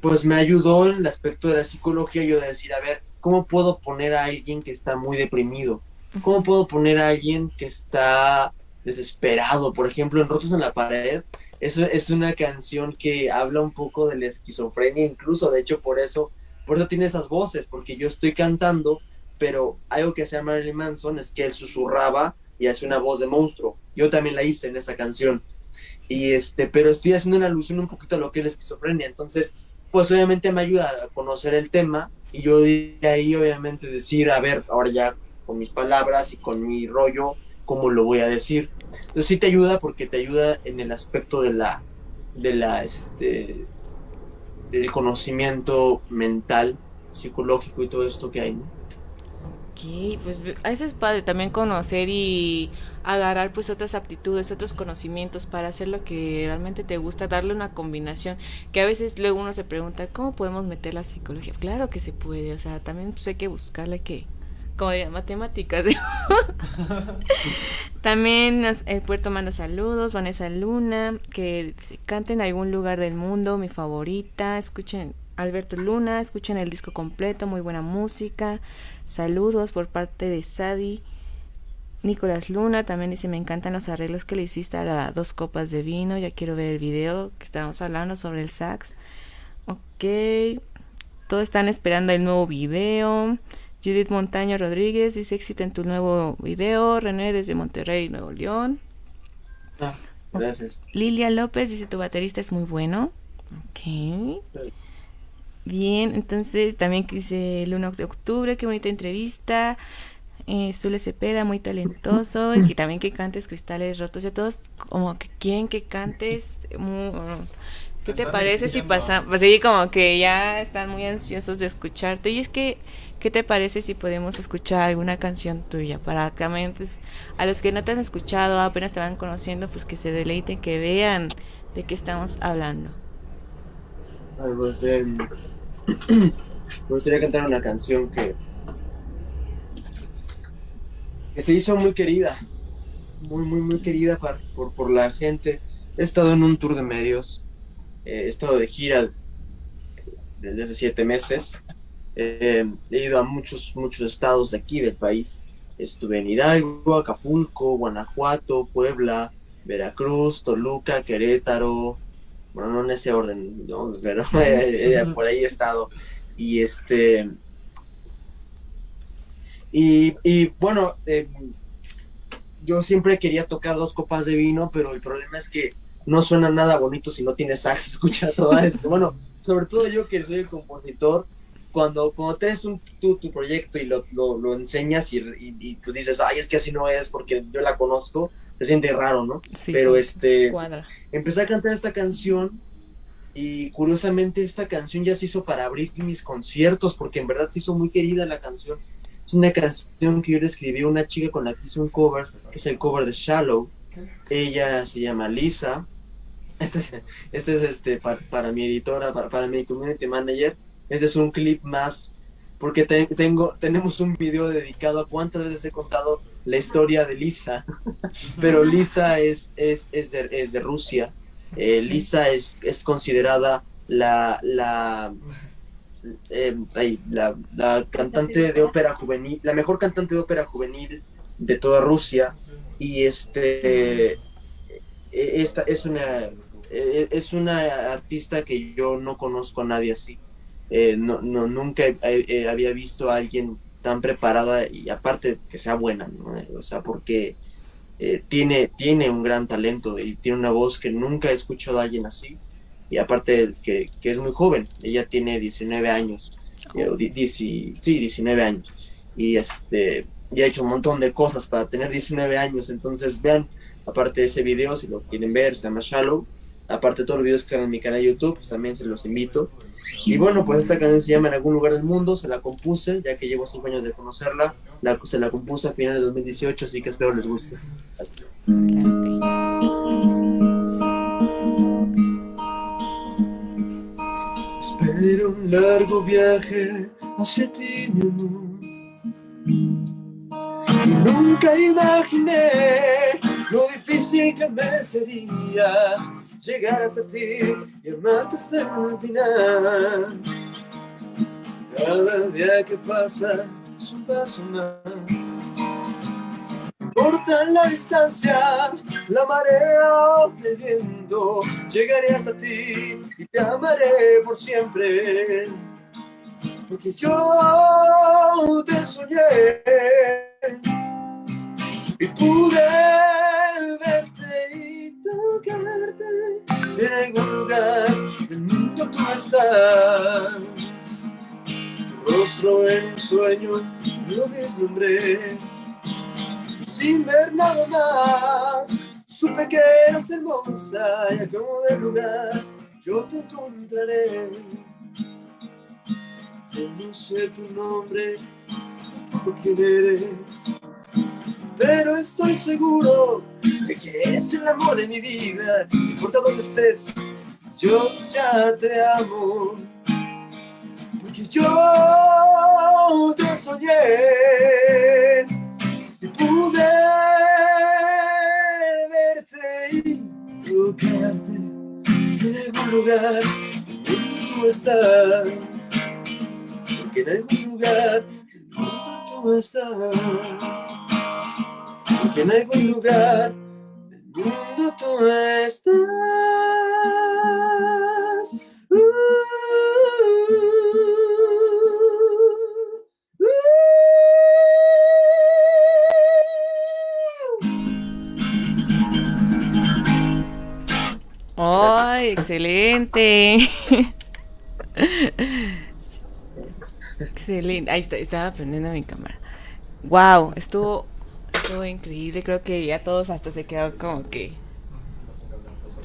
pues me ayudó en el aspecto de la psicología, yo de decir, a ver, ¿cómo puedo poner a alguien que está muy deprimido? ¿Cómo puedo poner a alguien que está desesperado? Por ejemplo, en Rotos en la Pared, es una canción que habla un poco de la esquizofrenia, incluso, de hecho, por eso, por eso tiene esas voces, porque yo estoy cantando, pero algo que se Marilyn Manson es que él susurraba y hace una voz de monstruo. Yo también la hice en esa canción. Y este, pero estoy haciendo una alusión un poquito a lo que es la esquizofrenia. Entonces, pues obviamente me ayuda a conocer el tema y yo de ahí obviamente decir, a ver, ahora ya con mis palabras y con mi rollo, ¿cómo lo voy a decir? Entonces sí te ayuda porque te ayuda en el aspecto de la, de la, este, del conocimiento mental, psicológico y todo esto que hay, ¿no? Ok, pues a veces es padre también conocer y agarrar pues otras aptitudes, otros conocimientos para hacer lo que realmente te gusta, darle una combinación, que a veces luego uno se pregunta, ¿cómo podemos meter la psicología? Claro que se puede, o sea, también pues hay que buscarle que, como diría, matemáticas. también el puerto manda saludos, Vanessa Luna, que se cante en algún lugar del mundo, mi favorita, escuchen Alberto Luna, escuchen el disco completo, muy buena música. Saludos por parte de Sadi. Nicolás Luna también dice, me encantan los arreglos que le hiciste a las dos copas de vino, ya quiero ver el video que estábamos hablando sobre el sax. Ok, todos están esperando el nuevo video. Judith Montaño Rodríguez dice éxito en tu nuevo video. René desde Monterrey, Nuevo León. Ah, gracias. Lilia López dice tu baterista es muy bueno. Ok. Bien, entonces también que dice el 1 de octubre, qué bonita entrevista. Eh, Zule Cepeda, muy talentoso. Y también que cantes Cristales Rotos. Ya todos como que quieren que cantes. ¿Qué te parece si pasamos? Pues sí, como que ya están muy ansiosos de escucharte. Y es que, ¿qué te parece si podemos escuchar alguna canción tuya? Para también, pues, a los que no te han escuchado, apenas te van conociendo, pues que se deleiten, que vean de qué estamos hablando. Pues, eh, me gustaría cantar una canción que, se hizo muy querida, muy, muy, muy querida por, por la gente. He estado en un tour de medios, eh, he estado de gira desde hace siete meses. Eh, he ido a muchos, muchos estados de aquí del país. Estuve en Hidalgo, Acapulco, Guanajuato, Puebla, Veracruz, Toluca, Querétaro, bueno, no en ese orden, ¿no? pero eh, por ahí he estado. Y este. Y, y bueno, eh, yo siempre quería tocar dos copas de vino, pero el problema es que no suena nada bonito si no tienes sax, escucha todo esto. Bueno, sobre todo yo que soy el compositor, cuando, cuando tienes un, tu, tu proyecto y lo, lo, lo enseñas y, y, y, pues dices, ay, es que así no es porque yo la conozco, se siente raro, ¿no? Sí, Pero este, cuadra. empecé a cantar esta canción y curiosamente esta canción ya se hizo para abrir mis conciertos porque en verdad se hizo muy querida la canción. Es una canción que yo le escribí a una chica con la que hice un cover, que es el cover de Shallow. Ella se llama Lisa. Este, este es este para, para mi editora, para, para, mi community manager. Este es un clip más porque te, tengo, tenemos un video dedicado a cuántas veces he contado la historia de Lisa. Pero Lisa es, es, es, de, es de Rusia. Eh, Lisa es, es considerada la, la, eh, la, la, cantante de ópera juvenil, la mejor cantante de ópera juvenil de toda Rusia. Y este esta es una es una artista que yo no conozco a nadie así. Eh, no, no, nunca eh, había visto a alguien tan preparada y aparte que sea buena. O sea, porque eh, tiene, tiene un gran talento y tiene una voz que nunca he escuchado a alguien así. Y aparte que, que es muy joven, ella tiene 19 años, oh. sí, 19 años. Y este, ha hecho un montón de cosas para tener 19 años. Entonces vean, aparte de ese video, si lo quieren ver, se llama Shallow. Aparte de todos los videos que están en mi canal de YouTube, pues también se los invito. Y bueno, pues esta canción se llama En algún lugar del mundo, se la compuse, ya que llevo cinco años de conocerla, la, se la compuse a finales de 2018, así que espero les guste. Espero un largo viaje hacia ti, mi amor. Nunca imaginé lo difícil que me sería llegar hasta ti y amarte hasta el final. Cada día que pasa es un paso más. No la distancia, la marea o llegaré hasta ti y te amaré por siempre. Porque yo te soñé y pude en algún lugar del mundo tú estás. Tu rostro en un sueño lo vislumbré sin ver nada más supe que eras hermosa y a como de lugar yo te encontraré. Yo no sé tu nombre o quién eres, pero estoy seguro de que eres el amor de mi vida. No importa dónde estés, yo ya te amo. Porque yo te soñé y pude verte y tocarte en algún lugar donde tú estás. Porque en algún lugar donde tú estás. Porque en algún lugar del mundo tú estás. Uh, uh. ¡Ay, excelente! excelente. Ahí está, estaba prendiendo mi cámara. Wow, estuvo, estuvo increíble. Creo que ya todos hasta se quedaron como que.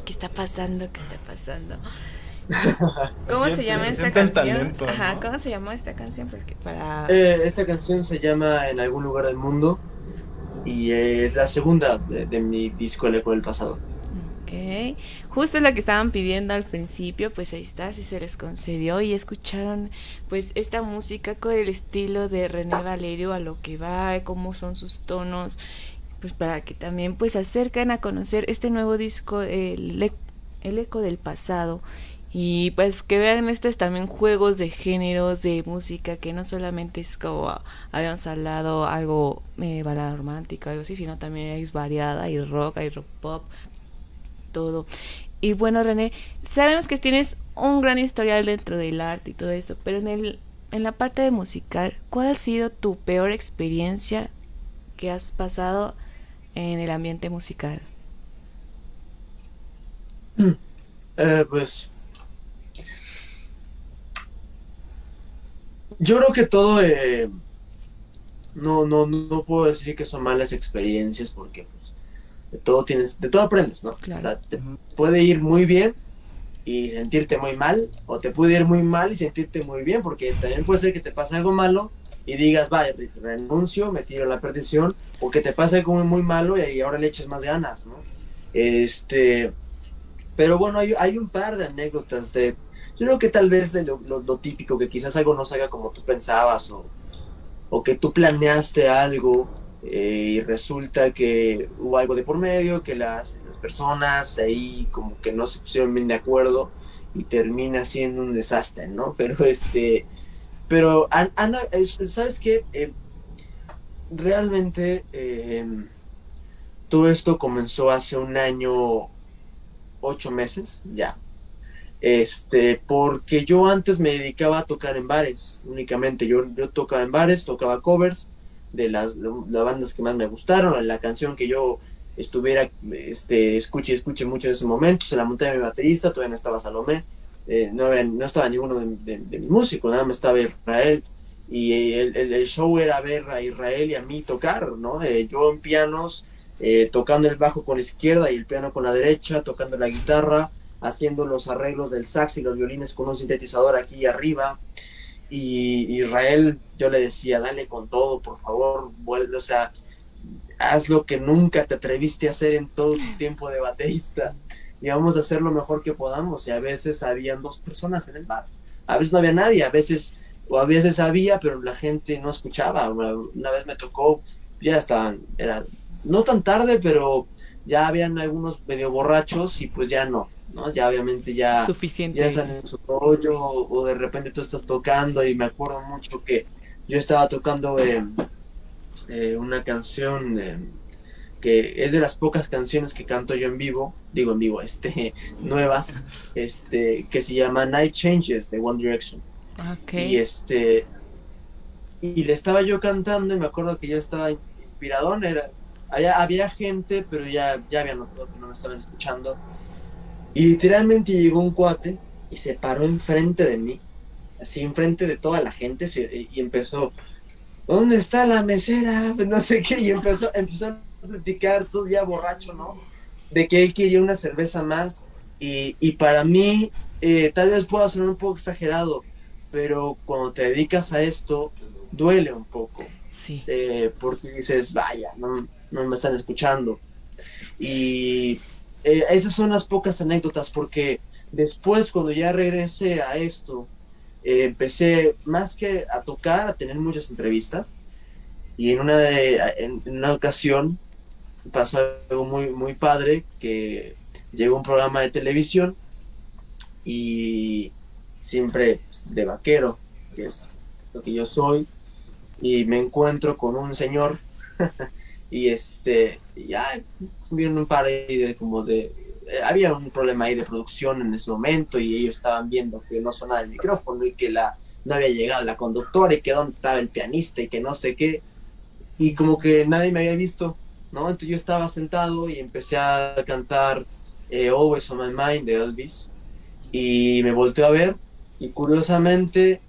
¿Qué está pasando? ¿Qué está pasando? ¿Cómo se, llama esta canción? talento, ¿no? Ajá, ¿cómo se llama esta canción? Porque para. Eh, esta canción se llama En algún lugar del mundo y es la segunda de, de mi disco El Eco del Pasado. Ok, justo la que estaban pidiendo al principio, pues ahí está, si se les concedió y escucharon pues esta música con el estilo de René Valerio a lo que va, cómo son sus tonos, pues para que también pues se acercan a conocer este nuevo disco, el, E- el eco del pasado. Y pues que vean estos también juegos de géneros de música que no solamente es como habíamos hablado algo eh, balada romántica, algo así, sino también es variada, hay rock, hay rock pop, todo. Y bueno, René, sabemos que tienes un gran historial dentro del arte y todo esto, pero en el en la parte de musical, ¿cuál ha sido tu peor experiencia que has pasado en el ambiente musical? Eh, pues. Yo creo que todo. eh, no, no, no puedo decir que son malas experiencias porque de todo tienes, de todo aprendes, ¿no? Claro. O sea, te puede ir muy bien y sentirte muy mal, o te puede ir muy mal y sentirte muy bien, porque también puede ser que te pase algo malo y digas, vaya, re- renuncio, me tiro a la perdición, o que te pase algo muy, muy malo y ahora le eches más ganas, ¿no? Este, pero bueno, hay, hay un par de anécdotas de, yo creo que tal vez de lo, lo- lo típico, que quizás algo no salga como tú pensabas, o, o que tú planeaste algo eh, y resulta que hubo algo de por medio, que las, las personas ahí como que no se pusieron bien de acuerdo y termina siendo un desastre, ¿no? Pero este, pero An- Ana, es- ¿sabes qué? Eh, realmente eh, todo esto comenzó hace un año, ocho meses, ya. Este, porque yo antes me dedicaba a tocar en bares, únicamente. Yo, yo tocaba en bares, tocaba covers de las, las bandas que más me gustaron, la canción que yo estuviera, este, escuche, escuche mucho en ese momento, se la monté a mi baterista, todavía no estaba Salomé, eh, no, había- no estaba ninguno de, de- de mis músicos, nada más estaba Israel, y el, el- el show era ver a Israel y a mí tocar, ¿no? Eh, yo en pianos, eh, tocando el bajo con la izquierda y el piano con la derecha, tocando la guitarra, haciendo los arreglos del sax y los violines con un sintetizador aquí arriba. Y Israel, yo le decía, dale con todo, por favor, vuelve, o sea, haz lo que nunca te atreviste a hacer en todo tu tiempo de baterista y vamos a hacer lo mejor que podamos. Y a veces habían dos personas en el bar, a veces no había nadie, a veces, o a veces había, pero la gente no escuchaba. Una, una vez me tocó, ya estaban, era no tan tarde, pero ya habían algunos medio borrachos y pues ya no, ¿no? Ya obviamente ya, Suficiente. ya están en su rollo o de repente tú estás tocando y me acuerdo mucho que yo estaba tocando eh, eh, una canción eh, que es de las pocas canciones que canto yo en vivo, digo en vivo, este, nuevas, este, que se llama Night Changes de One Direction. Ok. Y este y le estaba yo cantando y me acuerdo que yo estaba inspiradón, era había, había gente, pero ya, ya había notado que no me estaban escuchando. Y literalmente llegó un cuate y se paró enfrente de mí, así enfrente de toda la gente, se- y empezó, ¿dónde está la mesera? Pues no sé qué, y empezó, empezó a platicar todo ya borracho, ¿no? De que él quería una cerveza más, y, y para mí, eh, tal vez pueda sonar un poco exagerado, pero cuando te dedicas a esto, duele un poco Sí. eh, porque dices, vaya, no, no me están escuchando. Y eh, esas son las pocas anécdotas, porque después cuando ya regresé a esto, eh, empecé más que a tocar, a tener muchas entrevistas. Y en una, de, en, una ocasión pasó algo muy, muy padre, que llegó un programa de televisión y siempre de vaquero, que es lo que yo soy, y me encuentro con un señor y este ya tuvieron un par de como de eh, había un problema ahí de producción en ese momento y ellos estaban viendo que no sonaba el micrófono y que la no había llegado la conductora y que dónde estaba el pianista y que no sé qué y como que nadie me había visto no entonces yo estaba sentado y empecé a cantar eh, Always on My Mind de Elvis y me volteó a ver y curiosamente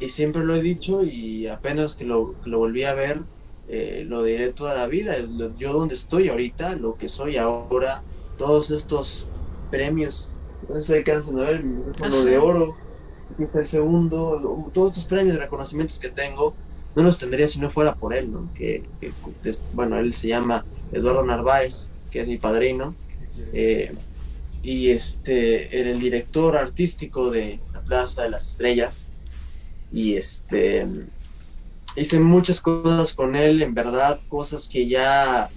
y siempre lo he dicho y apenas que lo, que lo volví a ver, eh, lo diré toda la vida. Yo donde estoy ahorita, lo que soy ahora, todos estos premios, no sé si alcanzan a ver, mi micrófono de oro, aquí está el segundo, todos estos premios y reconocimientos que tengo, no los tendría si no fuera por él, ¿no? Que, bueno, él se llama Eduardo Narváez, que es mi padrino, eh, y este, era el director artístico de la Plaza de las Estrellas y este hice muchas cosas con él, en verdad, cosas que ya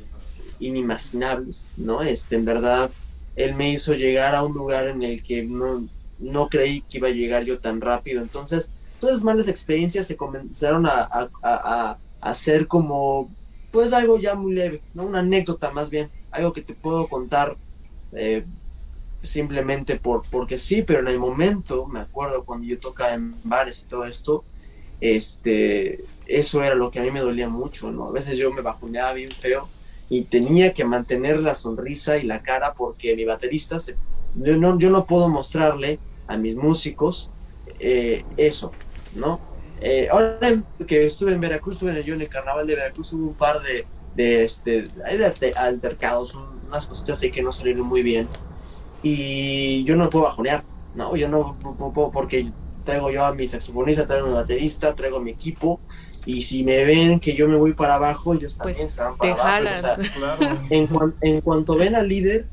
inimaginables, ¿no? Este, en verdad, él me hizo llegar a un lugar en el que no, no creí que iba a llegar yo tan rápido. Entonces, todas las malas experiencias se comenzaron a, a, a, hacer como, pues algo ya muy leve, ¿no? Una anécdota más bien, algo que te puedo contar eh, simplemente por, porque sí, pero en el momento, me acuerdo cuando yo tocaba en bares y todo esto, este, eso era lo que a mí me dolía mucho, ¿no? A veces yo me bajoneaba bien feo y tenía que mantener la sonrisa y la cara porque mi baterista, se- yo, no, yo no puedo mostrarle a mis músicos eh, eso, ¿no? Eh, ahora que estuve en Veracruz, estuve en el, yo en el carnaval de Veracruz, hubo un par de, de, este, de altercados, un- unas cositas ahí que no salieron muy bien y yo no puedo bajonear, ¿no? Yo no puedo porque traigo yo a mi saxofonista, traigo a mi baterista, traigo a mi equipo y si me ven que yo me voy para abajo, ellos también Pues se van te para abajo. o sea, jalas. Claro. en, cuan- en cuanto ven al líder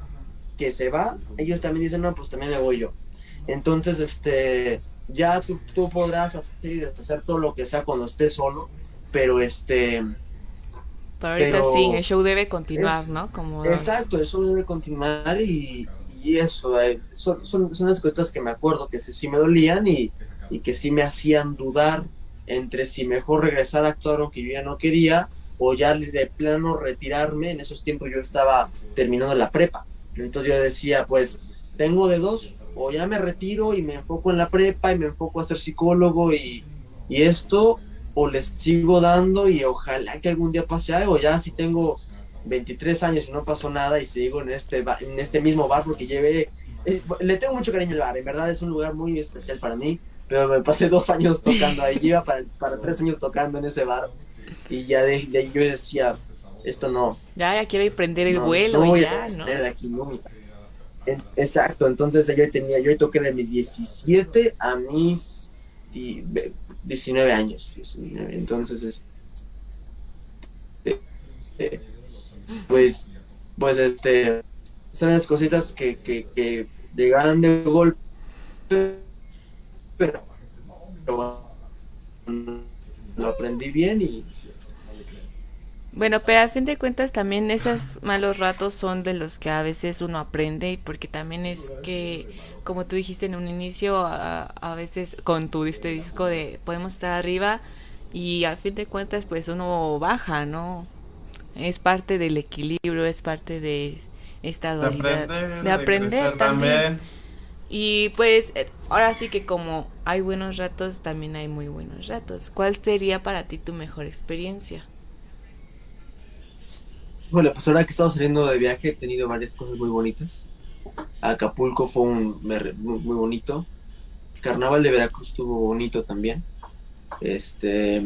que se va, ellos también dicen, no, pues también me voy yo. Entonces, este, ya tú, tú podrás hacer y deshacer todo lo que sea cuando estés solo, pero este, Pero ahorita Pero- sí, el show debe continuar, ¿no? Como exacto, eso debe continuar y, y eso, eh, son, son, son las cosas que me acuerdo que sí, sí me dolían y, y que sí me hacían dudar entre si mejor regresar a actuar aunque yo ya no quería o ya de plano retirarme. En esos tiempos yo estaba terminando la prepa. Entonces yo decía, pues tengo de dos, o ya me retiro y me enfoco en la prepa y me enfoco a ser psicólogo y, y esto, o les sigo dando y ojalá que algún día pase algo. Ya si tengo 23 años y no pasó nada y sigo en este, ba- en este mismo bar porque llevé, eh, le tengo mucho cariño al bar, en verdad es un lugar muy especial para mí, pero me pasé dos años tocando ahí, iba para, para tres años tocando en ese bar y ya de, de yo decía, esto no, ya, ya quiero emprender el no, vuelo no voy ya, a ¿no? de aquí nunca. En- exacto, entonces yo tenía, yo toqué de mis 17 a mis di- ve- 19 años, 19, entonces es- eh, eh, pues, pues este, son las cositas que, que, que llegaron de golpe, pero, lo aprendí bien y Bueno, pero a fin de cuentas también esos malos ratos son de los que a veces uno aprende porque también es que, como tú dijiste en un inicio, a, a veces con tu este disco de podemos estar arriba y a fin de cuentas pues uno baja, ¿no? Es parte del equilibrio, es parte de esta De dualidad. aprender, de aprender también. Y pues eh, ahora sí que como hay buenos ratos, también hay muy buenos ratos. ¿Cuál sería para ti tu mejor experiencia? Bueno, pues ahora que he estado saliendo de viaje he tenido varias cosas muy bonitas. Acapulco fue un muy bonito. Carnaval de Veracruz estuvo bonito también. Este,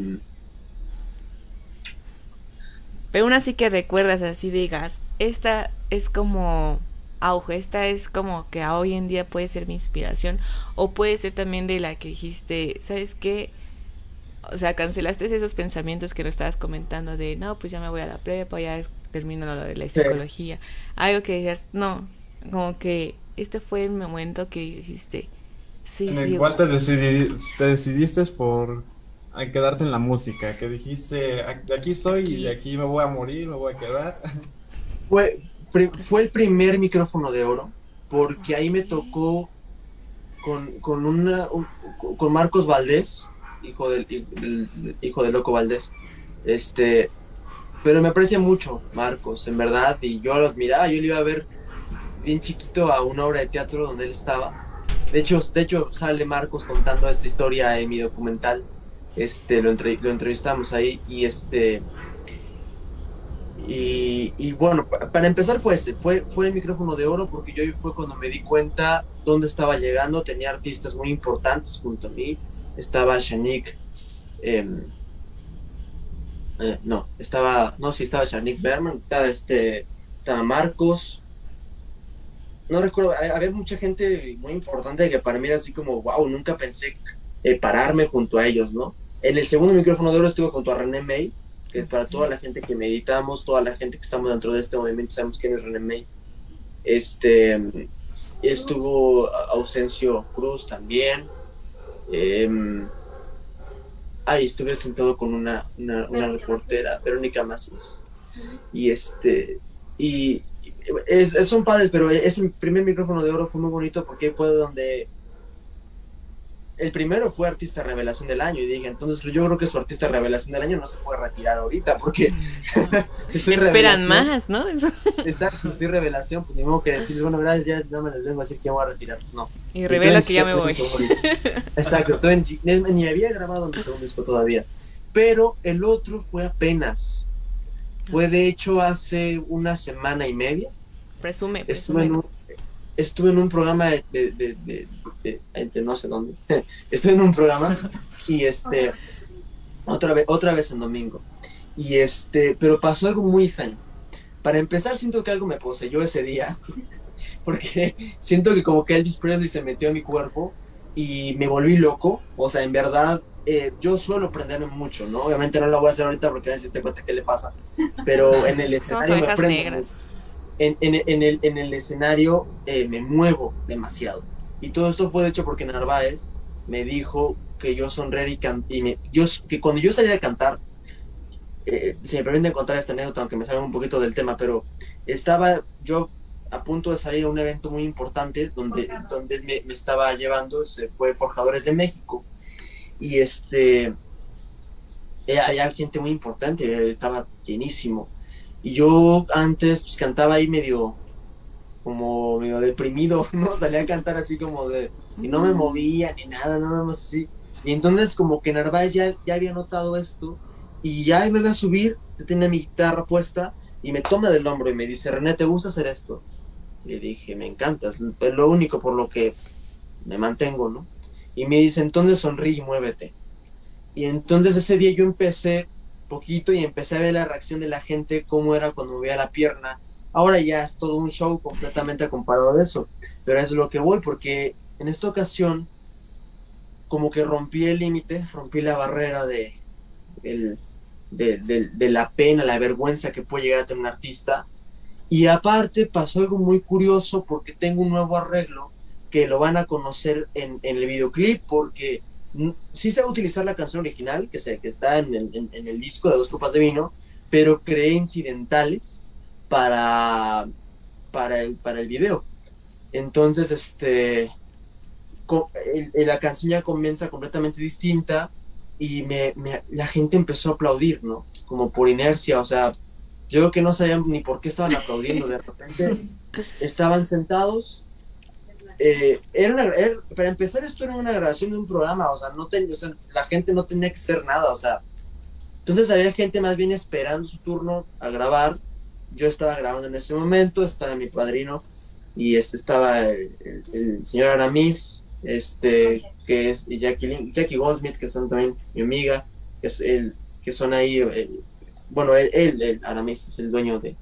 Pero aún así que recuerdas así digas, esta es como auge, esta es como que hoy en día puede ser mi inspiración o puede ser también de la que dijiste, ¿sabes qué? O sea, cancelaste esos pensamientos que nos estabas comentando de, no, pues ya me voy a la prepa, ya termino lo de la Sí. psicología. Algo que decías, no, como que este fue el momento que dijiste, sí, En sí. el cual te, decidi- te decidiste por a quedarte en la música, que dijiste, "A- de aquí soy y de aquí me voy a morir, me voy a quedar. fue, fue el primer micrófono de oro, porque ahí me tocó con, con, una, un- con Marcos Valdés, hijo del, del- hijo de Loco Valdés. Este, pero me aprecia mucho Marcos, en verdad, y yo lo admiraba, yo le iba a ver bien chiquito a una obra de teatro donde él estaba. De hecho, de hecho sale Marcos contando esta historia en mi documental. Este, lo, entre- lo entrevistamos ahí y este y, bueno, pa- para empezar fue ese, fue, fue el micrófono de oro porque yo fue cuando me di cuenta dónde estaba llegando, tenía artistas muy importantes junto a mí, estaba Shanik, em, eh, no, estaba, no, sí, estaba Shanik Berman, estaba este, estaba Marcos, no recuerdo, ha- había mucha gente muy importante que para mí era así como, wow, nunca pensé eh, pararme junto a ellos, ¿no? En el segundo micrófono de oro estuve junto a René May, que para toda la gente que meditamos, toda la gente que estamos dentro de este movimiento, sabemos quién es René May. Este, estuvo Ausencio Cruz también. Eh, ahí estuve sentado con una, una, una reportera, Verónica Macías. Y este, y es, es- son padres, pero ese primer micrófono de oro fue muy bonito porque fue donde el primero fue artista revelación del año y dije, entonces yo creo que su artista revelación del año no se puede retirar ahorita porque soy Esperan más, ¿no? Exacto, soy revelación, pues ni modo que decir, bueno, gracias, ya no me les vengo a decir que me voy a retirar, pues no. Y Entonces, que ya me voy. Exacto, ni, ni- había grabado mi segundo disco todavía. Pero el otro fue apenas. Fue de hecho hace una semana y media. Presume, Estuve en presume. un, estuve en un programa de, de, de, de- no sé dónde. estuve en un programa y este otra vez, otra vez en domingo. Y este, pero pasó algo muy extraño. Para empezar, siento que algo me poseyó ese día. Porque siento que como que Elvis Presley se metió a mi cuerpo y me volví loco. O sea, en verdad, eh, yo suelo prenderme mucho, ¿no? Obviamente no lo voy a hacer ahorita porque nadie se te cuenta qué le pasa. Pero en el escenario me prendo negras. En, en- en el, en el escenario eh, me muevo demasiado. Y todo esto fue de hecho porque Narváez me dijo que yo sonreír y, can- y me- yo, que cuando yo saliera a cantar, eh, si me permiten contar esta anécdota, aunque me salga un poquito del tema, pero estaba yo a punto de salir a un evento muy importante donde, donde me estaba llevando, se fue Forjadores de México. Y este, eh, había gente muy importante, eh, estaba llenísimo. Y yo antes pues, cantaba ahí medio como medio deprimido, ¿no? Salía a cantar así como de... Y no me movía ni nada, nada más así. Y entonces como que Narváez ya, ya había notado esto y ya me iba a subir, yo tenía mi guitarra puesta y me toma del hombro y me dice, René, ¿te gusta hacer esto? Le dije, me encanta, es lo único por lo que me mantengo, ¿no? Y me dice, entonces sonríe y muévete. Y entonces ese día yo empecé poquito y empecé a ver la reacción de la gente, cómo era cuando movía la pierna. Ahora ya es todo un show completamente comparado de eso, pero es lo que voy, porque en esta ocasión como que rompí el límite, rompí la barrera de, de, de- de la pena, la vergüenza que puede llegar a tener un artista. Y aparte pasó algo muy curioso porque tengo un nuevo arreglo que lo van a conocer en, en el videoclip porque sí sabe utilizar la canción original que, se, que está en el, en- en el disco de Dos Copas de Vino, pero creé incidentales para, para, el, para el video. Entonces, este, el- el- la canción ya comienza completamente distinta y me, me- la gente empezó a aplaudir, ¿no? Como por inercia, o sea, yo creo que no sabían ni por qué estaban aplaudiendo, de repente estaban sentados. Eh, era una- era- para empezar, esto era una grabación de un programa, o sea, no ten- la gente no tenía que hacer nada, o sea, entonces había gente más bien esperando su turno a grabar. Yo estaba grabando en ese momento, estaba mi padrino y este estaba el, señor Aramis, este, que es y Jackie, Jackie Goldsmith, que son también mi amiga, que, es el, que son ahí, el- bueno, él, él, Aramis, es el dueño de,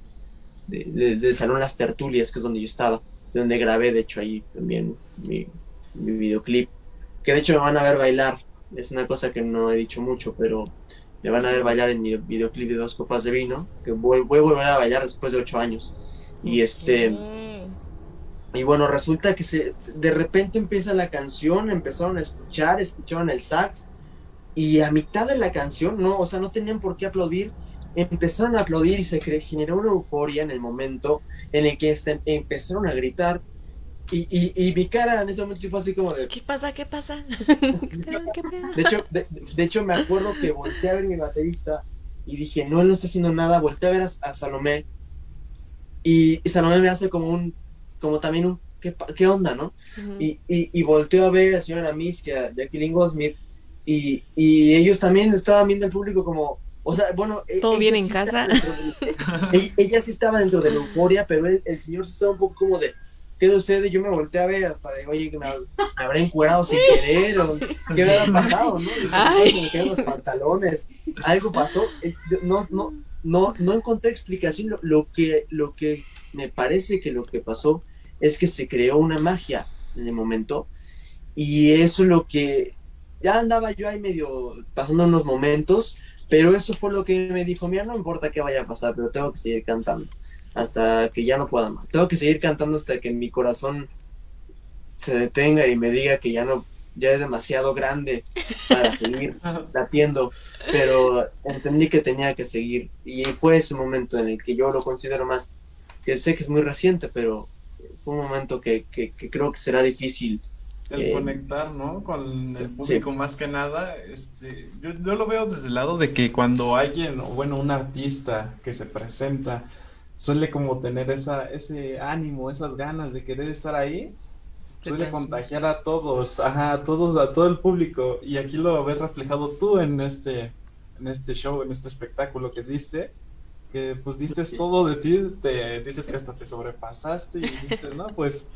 de, de- Salón Las Tertulias, que es donde yo estaba, donde grabé, de hecho, ahí también mi, mi videoclip, que de hecho me van a ver bailar, es una cosa que no he dicho mucho, pero me van a ver bailar en mi videoclip de dos copas de vino, que voy, voy a volver a bailar después de ocho años. Y este, y bueno, resulta que se, de repente empieza la canción, empezaron a escuchar, escucharon el sax, y a mitad de la canción, no, o sea, no tenían por qué aplaudir, empezaron a aplaudir y se generó una euforia en el momento en el que este- empezaron a gritar, y, y, y mi cara en ese momento fue así como de, ¿Qué pasa? ¿Qué pasa? De hecho, de, de hecho, me acuerdo que volteé a ver mi baterista y dije, no, él no está haciendo nada. Volteé a ver a, a Salomé y, y Salomé me hace como un, como también un, ¿qué, qué onda, no? Ujú. Y, y, y volteo a ver a señora Miss y a Jacqueline Goldsmith y, y ellos también estaban viendo el público como, o sea, bueno. e- ¿Todo bien sí en casa? de- e- ella sí estaba dentro de la euforia, pero él- el señor sí estaba un poco como de, ¿qué sucede? Yo me volteé a ver hasta de, oye, que me, me habré encuerado sin querer, o qué me habrá pasado, ¿no? Se me caen los pantalones, algo pasó, eh, no, no, no, no encontré explicación, lo, lo que, lo que me parece que lo que pasó es que se creó una magia en el momento, y eso es lo que, ya andaba yo ahí medio pasando unos momentos, pero eso fue lo que me dijo, mira, no importa qué vaya a pasar, pero tengo que seguir cantando hasta que ya no pueda más. Tengo que seguir cantando hasta que mi corazón se detenga y me diga que ya no, ya es demasiado grande para seguir latiendo, pero entendí que tenía que seguir y fue ese momento en el que yo lo considero más, que sé que es muy reciente, pero fue un momento que, que, que creo que será difícil. El Eh, conectar, ¿no? Con el sí. público más que nada, este, yo, yo lo veo desde el lado de que cuando alguien, o bueno, un artista que se presenta, suele como tener esa, ese ánimo, esas ganas de querer estar ahí, suele contagiar a todos, ajá, a todos, a todo el público, y aquí lo ves reflejado tú en este, en este show, en este espectáculo que diste, que pues diste todo de ti, te dices que hasta te sobrepasaste y dices, no, pues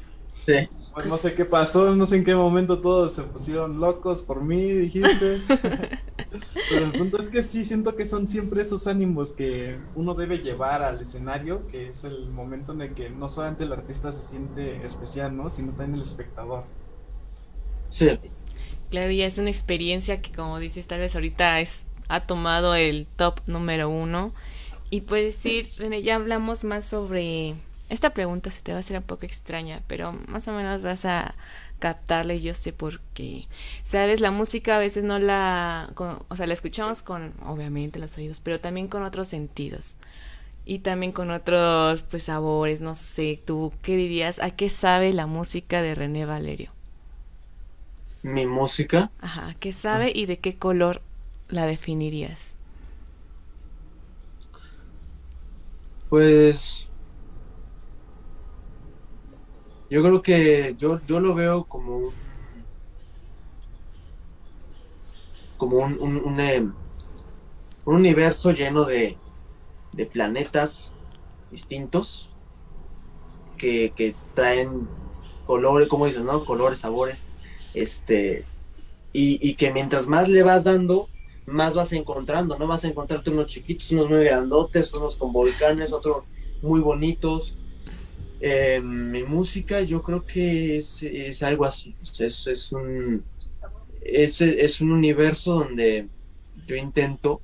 Sí. pues no sé qué pasó, no sé en qué momento todos se pusieron locos por mí, dijiste. Pero el punto es que sí, siento que son siempre esos ánimos que uno debe llevar al escenario, que es el momento en el que no solamente el artista se siente especial, ¿no? Sino también el espectador. Sí, Claro, ya es una experiencia que como dices, tal vez ahorita es, ha tomado el top número uno. Y puedes decir, René, ya hablamos más sobre... Esta pregunta se te va a hacer un poco extraña, pero más o menos vas a captarle, yo sé por qué. Sabes, la música a veces no la... con- o sea, la escuchamos con, obviamente, los oídos, pero también con otros sentidos. Y también con otros, pues, sabores, no sé, tú, ¿qué dirías? ¿A qué sabe la música de René Valerio? mi música, Ajá, ¿qué sabe y de qué color la definirías? pues yo creo que yo, yo lo veo como un como un, un, em, un universo lleno de, de planetas distintos que, que traen colores, como dices, ¿no? Colores, sabores, este, y, y que mientras más le vas dando, más vas encontrando, ¿no? Vas a encontrarte unos chiquitos, unos muy grandotes, unos con volcanes, otros muy bonitos. Eh, mi música yo creo que es, es algo así, es, es un es, es un universo donde yo intento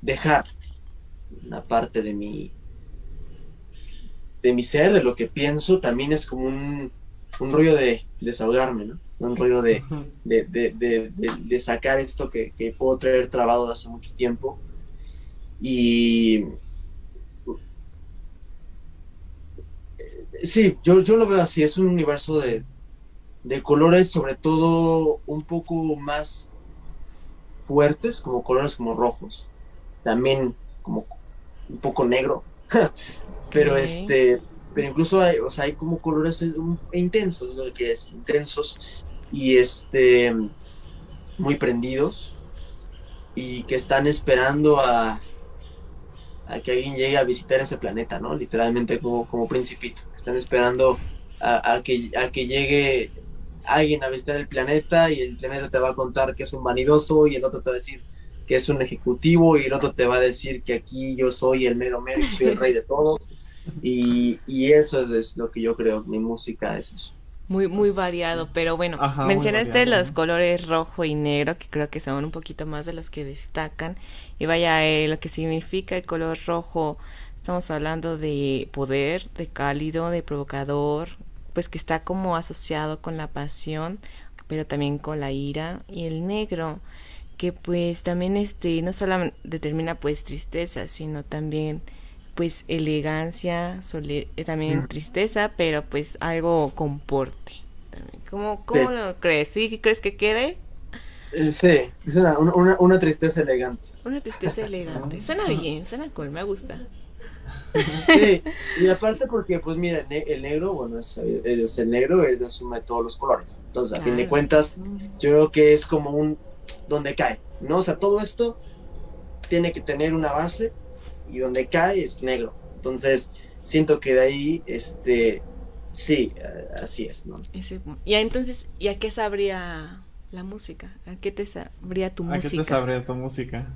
dejar una parte de mi de mi ser, de lo que pienso, también es como un un rollo de desahogarme, ¿no? Un rollo de, de, de, de, de sacar esto que, que, puedo traer trabado hace mucho tiempo. Y sí, yo, yo lo veo así, es un universo de, de colores, sobre todo un poco más fuertes, como colores como rojos, también como un poco negro, pero este, pero incluso hay, o sea, hay como colores intensos, lo que es, intensos y este, muy prendidos y que están esperando a, a que alguien llegue a visitar ese planeta, ¿no? Literalmente como, como principito. Están esperando a, a, que, a que llegue alguien a visitar el planeta y el planeta te va a contar que es un vanidoso y el otro te va a decir que es un ejecutivo y el otro te va a decir que aquí yo soy el mero mero, soy el rey de todos. Y, y eso es, es, lo que yo creo, mi música es eso. Muy, muy variado, pero bueno, Ajá, mencionaste variado, los ¿no? colores rojo y negro, que creo que son un poquito más de los que destacan. Y vaya, eh, lo que significa el color rojo, estamos hablando de poder, de cálido, de provocador, pues que está como asociado con la pasión, pero también con la ira. Y el negro, que pues también este, no solo determina pues tristeza, sino también pues elegancia, sole también tristeza, pero pues algo con porte. ¿Cómo, cómo sí. lo crees? ¿Sí crees que quede? Eh, sí, es una, una, una, tristeza elegante. Una tristeza elegante. Suena bien, suena cool, me gusta. Sí, y aparte porque, pues mira, el negro, bueno, es, es el negro es, asume todos los colores. Entonces, claro. a fin de cuentas, yo creo que es como un donde cae, ¿no? O sea, todo esto tiene que tener una base y donde cae es negro. Entonces, siento que de ahí, este, sí, así es, ¿no? Y entonces, ¿y a qué sabría la música? ¿A qué te sabría tu ¿A música? ¿A qué te sabría tu música?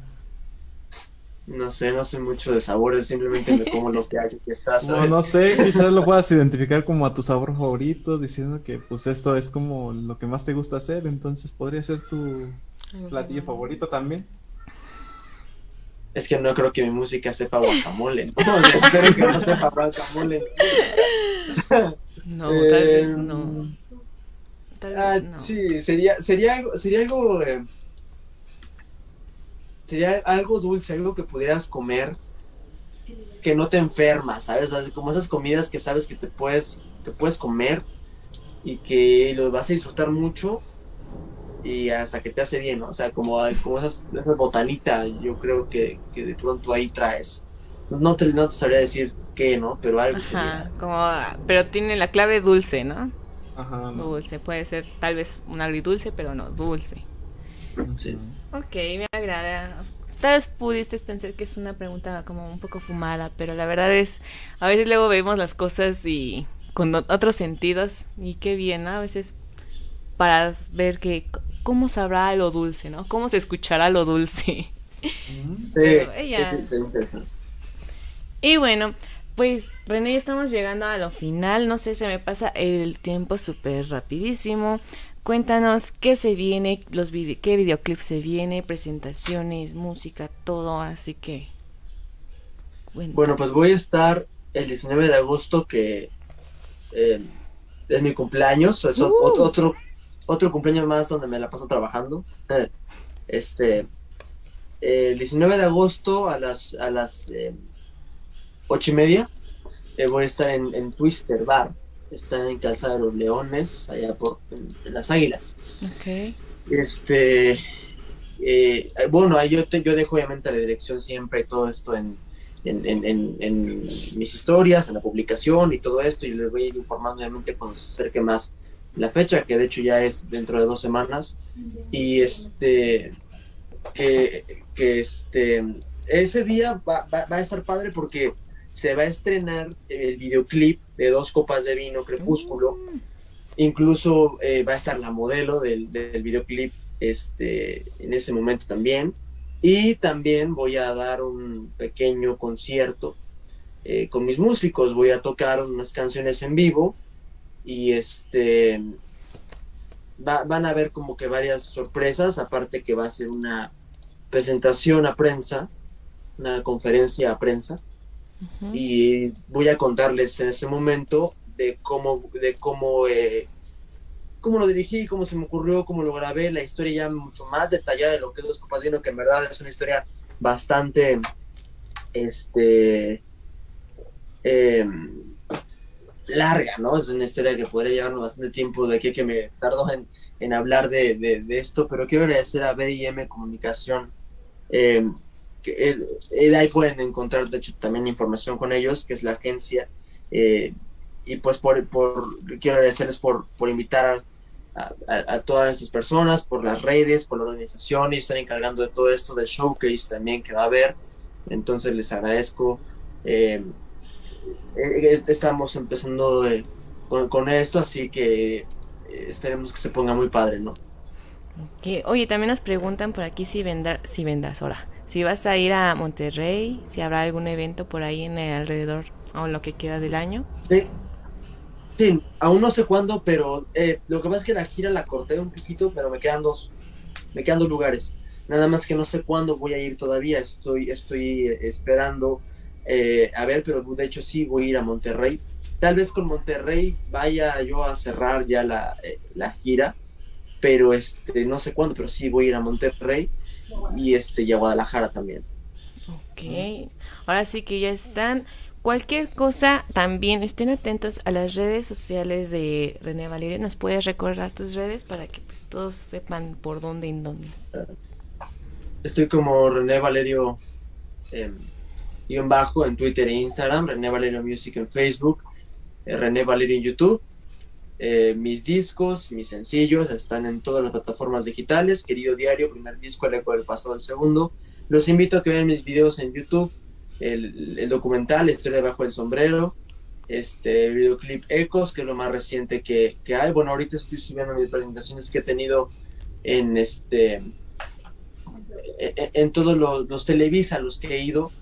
No sé, no sé mucho de sabores, simplemente me como lo que hay que está. No, no sé, quizás lo puedas identificar como a tu sabor favorito, diciendo que pues esto es como lo que más te gusta hacer, entonces podría ser tu platillo favorito también. Es que no creo que mi música sepa guacamole. No, espero que no sepa guacamole. No, tal vez no. Tal vez ah, no. Sí, sería, sería algo, sería algo, eh, sería algo dulce, algo que pudieras comer que no te enferma, ¿sabes? O sea, como esas comidas que sabes que te puedes, que puedes comer y que lo vas a disfrutar mucho y hasta que te hace bien, ¿no? O sea, como, como esas, esas botanitas, yo creo que, que, de pronto ahí traes. No te, no te sabría decir qué, ¿no? Pero algo. Ajá, sería. como, pero tiene la clave dulce, ¿no? Ajá. No. Dulce, puede ser tal vez un agridulce, pero no, dulce. Sí. Ok, Tal vez pudiste pensar que es una pregunta como un poco fumada, pero la verdad es, a veces luego vemos las cosas y con otros sentidos y qué bien, ¿no? A veces para ver que cómo sabrá lo dulce, ¿no? Cómo se escuchará lo dulce. Sí, ella... sí, sí, y bueno, pues René, estamos llegando a lo final. No sé, se me pasa el tiempo súper rapidísimo. Cuéntanos qué se viene, los vide qué videoclips se viene, presentaciones, música, todo, así que. Cuéntanos. Bueno, pues voy a estar el 19 de agosto, que eh, es mi cumpleaños, es uh. otro, otro otro cumpleaños más donde me la paso trabajando. Este, el 19 de agosto a las, a las eh, 8 y media eh, voy a estar en, en, Twister Bar. Está en Calzada de los Leones, allá por en, en las Águilas. Okay. Este, eh, bueno, ahí yo, te, yo dejo obviamente la dirección siempre todo esto en, en, en, en, mis historias, en la publicación y todo esto, y les voy a ir informando obviamente cuando se acerque más la fecha, que de hecho ya es dentro de dos semanas, y este, que, que este, ese día va, va, va, a estar padre porque se va a estrenar el videoclip de Dos Copas de Vino Crepúsculo, incluso eh, va a estar la modelo del, del videoclip este, en ese momento también, y también voy a dar un pequeño concierto eh, con mis músicos, voy a tocar unas canciones en vivo, y este va, van a ver como que varias sorpresas, aparte que va a ser una presentación a prensa, una conferencia a prensa, uh -huh. y voy a contarles en ese momento de cómo, de cómo eh, cómo lo dirigí, cómo se me ocurrió, cómo lo grabé, la historia ya mucho más detallada de lo que es Dos Copas Vino, que en verdad es una historia bastante, este, em, larga, ¿no? Es una historia que podría llevarnos bastante tiempo de aquí que me tardó en, en hablar de, de, de, esto, pero quiero agradecer a BIM Comunicación. Eh, que, eh, ahí pueden encontrar, de hecho, también información con ellos, que es la agencia. Eh, y pues por, por, quiero agradecerles por, por invitar a, a, todas estas personas, por las redes, por la organización y están encargando de todo esto del showcase también que va a haber. Entonces les agradezco. Eh, estamos empezando eh, con, esto, así que eh, esperemos que se ponga muy padre, ¿no? Okay. Oye, también nos preguntan por aquí si, vendrá, si vendrás ahora. Si vas a ir a Monterrey, si habrá algún evento por ahí en el alrededor o lo que queda del año. Sí, sí aún no sé cuándo, pero eh, lo que pasa es que la gira la corté un poquito, pero me quedan dos, me quedan dos lugares. Nada más que no sé cuándo voy a ir todavía. Estoy, estoy esperando eh, a ver, pero de hecho sí voy a ir a Monterrey. Tal vez con Monterrey vaya yo a cerrar ya la, eh, la gira, pero este, no sé cuándo, pero sí voy a ir a Monterrey y, este, y a Guadalajara también. Ok, ahora sí que ya están. Cualquier cosa, también estén atentos a las redes sociales de René Valerio. ¿Nos puedes recordar tus redes para que pues todos sepan por dónde y en dónde? Estoy como René Valerio eh, guion bajo en Twitter e Instagram, René Valerio Music en Facebook, eh, René Valerio en YouTube. Eh, mis discos, mis sencillos están en todas las plataformas digitales. Querido Diario, primer disco, el eco del pasado, el segundo. Los invito a que vean mis videos en YouTube, el, el documental, historia debajo del sombrero, este videoclip Ecos, que es lo más reciente que, hay. Bueno, ahorita estoy subiendo mis presentaciones que he tenido en este en, todos los, los Televisa los que he ido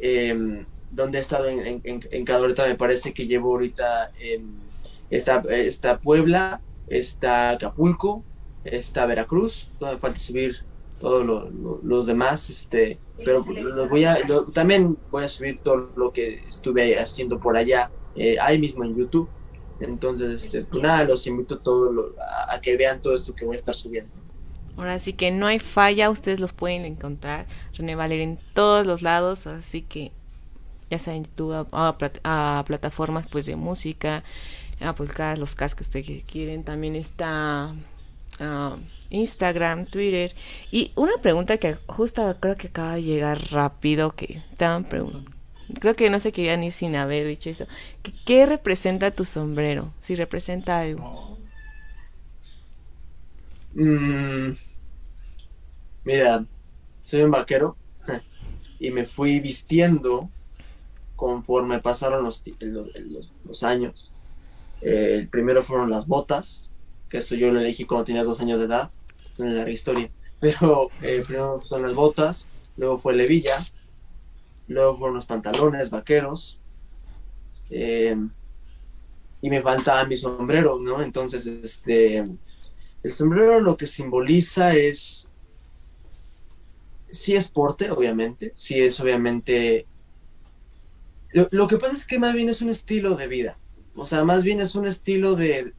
eh, donde he estado en, cada ahorita me parece que llevo ahorita en, está, está Puebla, está Acapulco, está Veracruz, todavía falta subir todos lo, lo, los demás, este, pero lo voy a, lo, también voy a subir todo lo que estuve haciendo por allá, eh, ahí mismo en YouTube. Entonces, este, pues nada, los invito todos a, a que vean todo esto que voy a estar subiendo. Ahora sí que no hay falla, ustedes los pueden encontrar. René Valer en todos los lados, así que ya saben, YouTube, a, a, a plataformas pues de música, Apple Cast, los cast que ustedes quieren. También está uh, Instagram, Twitter. Y una pregunta que justo creo que acaba de llegar rápido, que estaban preguntando. Creo que no se querían ir sin haber dicho eso. ¿Qué, representa tu sombrero? Si representa algo. Mm, mira, soy un vaquero y me fui vistiendo conforme pasaron los, los, los años. Eh, el primero fueron las botas, que eso yo lo elegí cuando tenía dos años de edad, es una larga historia. Pero eh, primero son las botas, luego fue levilla, luego fueron los pantalones vaqueros, eh, y me faltaba mi sombrero, ¿no? Entonces, este el sombrero lo que simboliza es, sí es porte, obviamente, sí es obviamente... Lo, que pasa es que más bien es un estilo de vida, o sea, más bien es un estilo de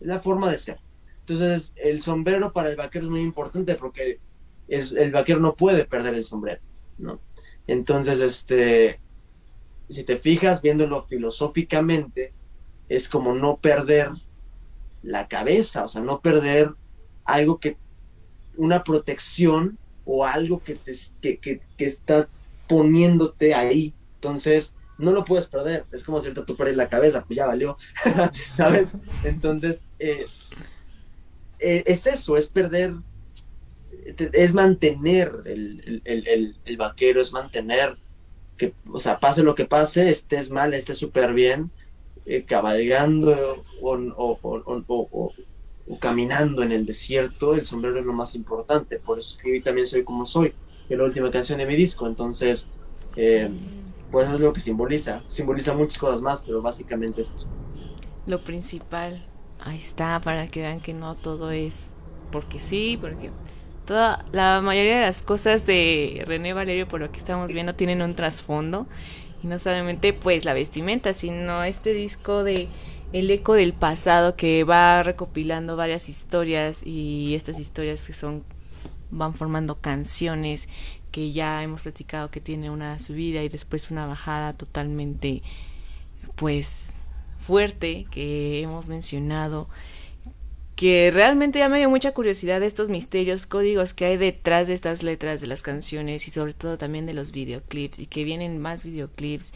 la forma de ser. Entonces, el sombrero para el vaquero es muy importante porque es, el vaquero no puede perder el sombrero, ¿no? Entonces, este, si te fijas viéndolo filosóficamente, es como no perder la cabeza, o sea, no perder algo que, una protección o algo que, te, que, que, que está poniéndote ahí. Entonces, no lo puedes perder. Es como si tú pierdes la cabeza, pues ya valió, ¿sabes? Entonces, eh, eh, es eso, es perder, es mantener el, el, el, el, vaquero, es mantener que, o sea, pase lo que pase, estés mal, estés súper bien, eh, cabalgando o, o, o, o, caminando en el desierto, el sombrero es lo más importante. Por eso escribí también Soy como soy, que es la última canción de mi disco. Entonces, eh, pues eso es lo que simboliza. Simboliza muchas cosas más, pero básicamente es eso. Lo principal, ahí está, para que vean que no todo es porque sí, porque toda la mayoría de las cosas de René Valerio, por lo que estamos viendo, tienen un trasfondo y no solamente pues la vestimenta, sino este disco de el eco del pasado que va recopilando varias historias y estas historias que son van formando canciones que ya hemos platicado que tiene una subida y después una bajada totalmente pues fuerte que hemos mencionado que realmente ya me dio mucha curiosidad de estos misterios, códigos que hay detrás de estas letras de las canciones y sobre todo también de los videoclips y que vienen más videoclips.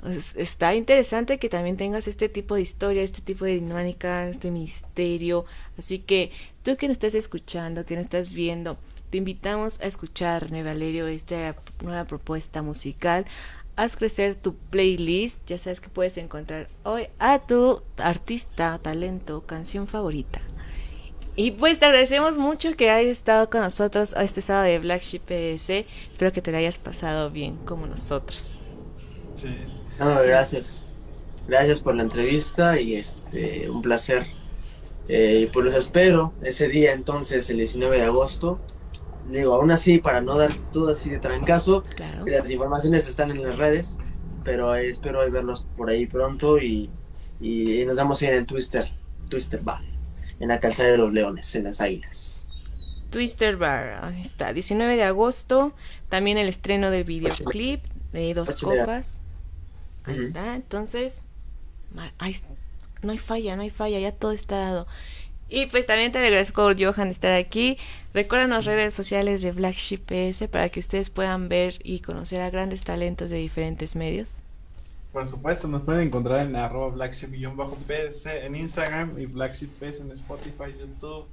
Pues, está interesante que también tengas este tipo de historia, este tipo de dinámica, este misterio. Así que tú que nos estás escuchando, que nos estás viendo, te invitamos a escuchar, René Valerio, esta nueva propuesta musical haz crecer tu playlist. Ya sabes que puedes encontrar hoy a tu artista, talento, canción favorita. Y pues te agradecemos mucho que hayas estado con nosotros a este sábado de Black Sheep PS. Espero que te lo hayas pasado bien como nosotros. Sí. No, gracias. Gracias por la entrevista y este un placer. Eh, y pues los espero ese día entonces, el 19 de agosto, digo, aún así, para no dar todo así de trancazo, Claro. las informaciones están en las redes, pero espero verlos por ahí pronto y, y nos vemos en el Twister, Twister Bar, en la calzada de los leones, en las águilas. Twister Bar, ahí está, 19 de agosto. También el estreno del videoclip de Dos. Copas. Ahí está, entonces, ahí no hay falla, no hay falla, ya todo está dado. Y pues también te agradezco, Johan, estar aquí. Recuerdan las redes sociales de Black Sheep PS para que ustedes puedan ver y conocer a grandes talentos de diferentes medios. Por supuesto, nos pueden encontrar en arroba blackship-ps en Instagram y blackship-ps en Spotify, YouTube,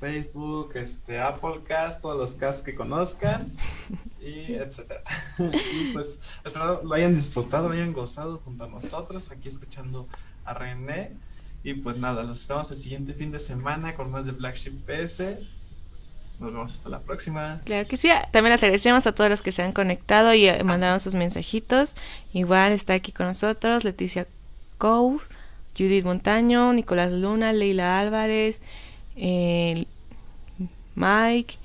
Facebook, este, Applecast, todos los casts que conozcan y etcétera. y pues espero lo hayan disfrutado, lo hayan gozado junto a nosotros aquí escuchando a René. Y pues nada, los esperamos el siguiente fin de semana con más de Black Sheep PS. Pues, nos vemos hasta la próxima. Claro que sí. También les agradecemos a todos los que se han conectado y eh, mandaron sus mensajitos. Igual está aquí con nosotros Leticia Cour, Judith Montaño, Nicolás Luna, Leila Álvarez, eh, Mike,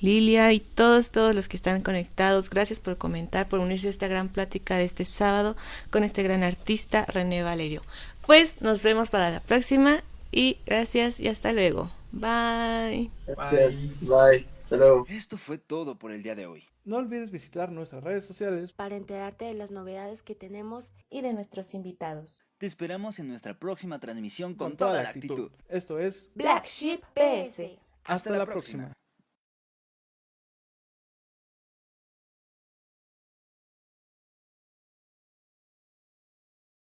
Lilia y todos, todos los que están conectados. Gracias por comentar, por unirse a esta gran plática de este sábado con este gran artista, René Valerio. Pues nos vemos para la próxima y gracias y hasta luego. Bye. Gracias, bye, hasta luego. Esto fue todo por el día de hoy. No olvides visitar nuestras redes sociales Para enterarte de las novedades que tenemos Y de nuestros invitados. Te esperamos en nuestra próxima transmisión con, con toda la actitud. Esto es Black Sheep PS. Hasta la próxima.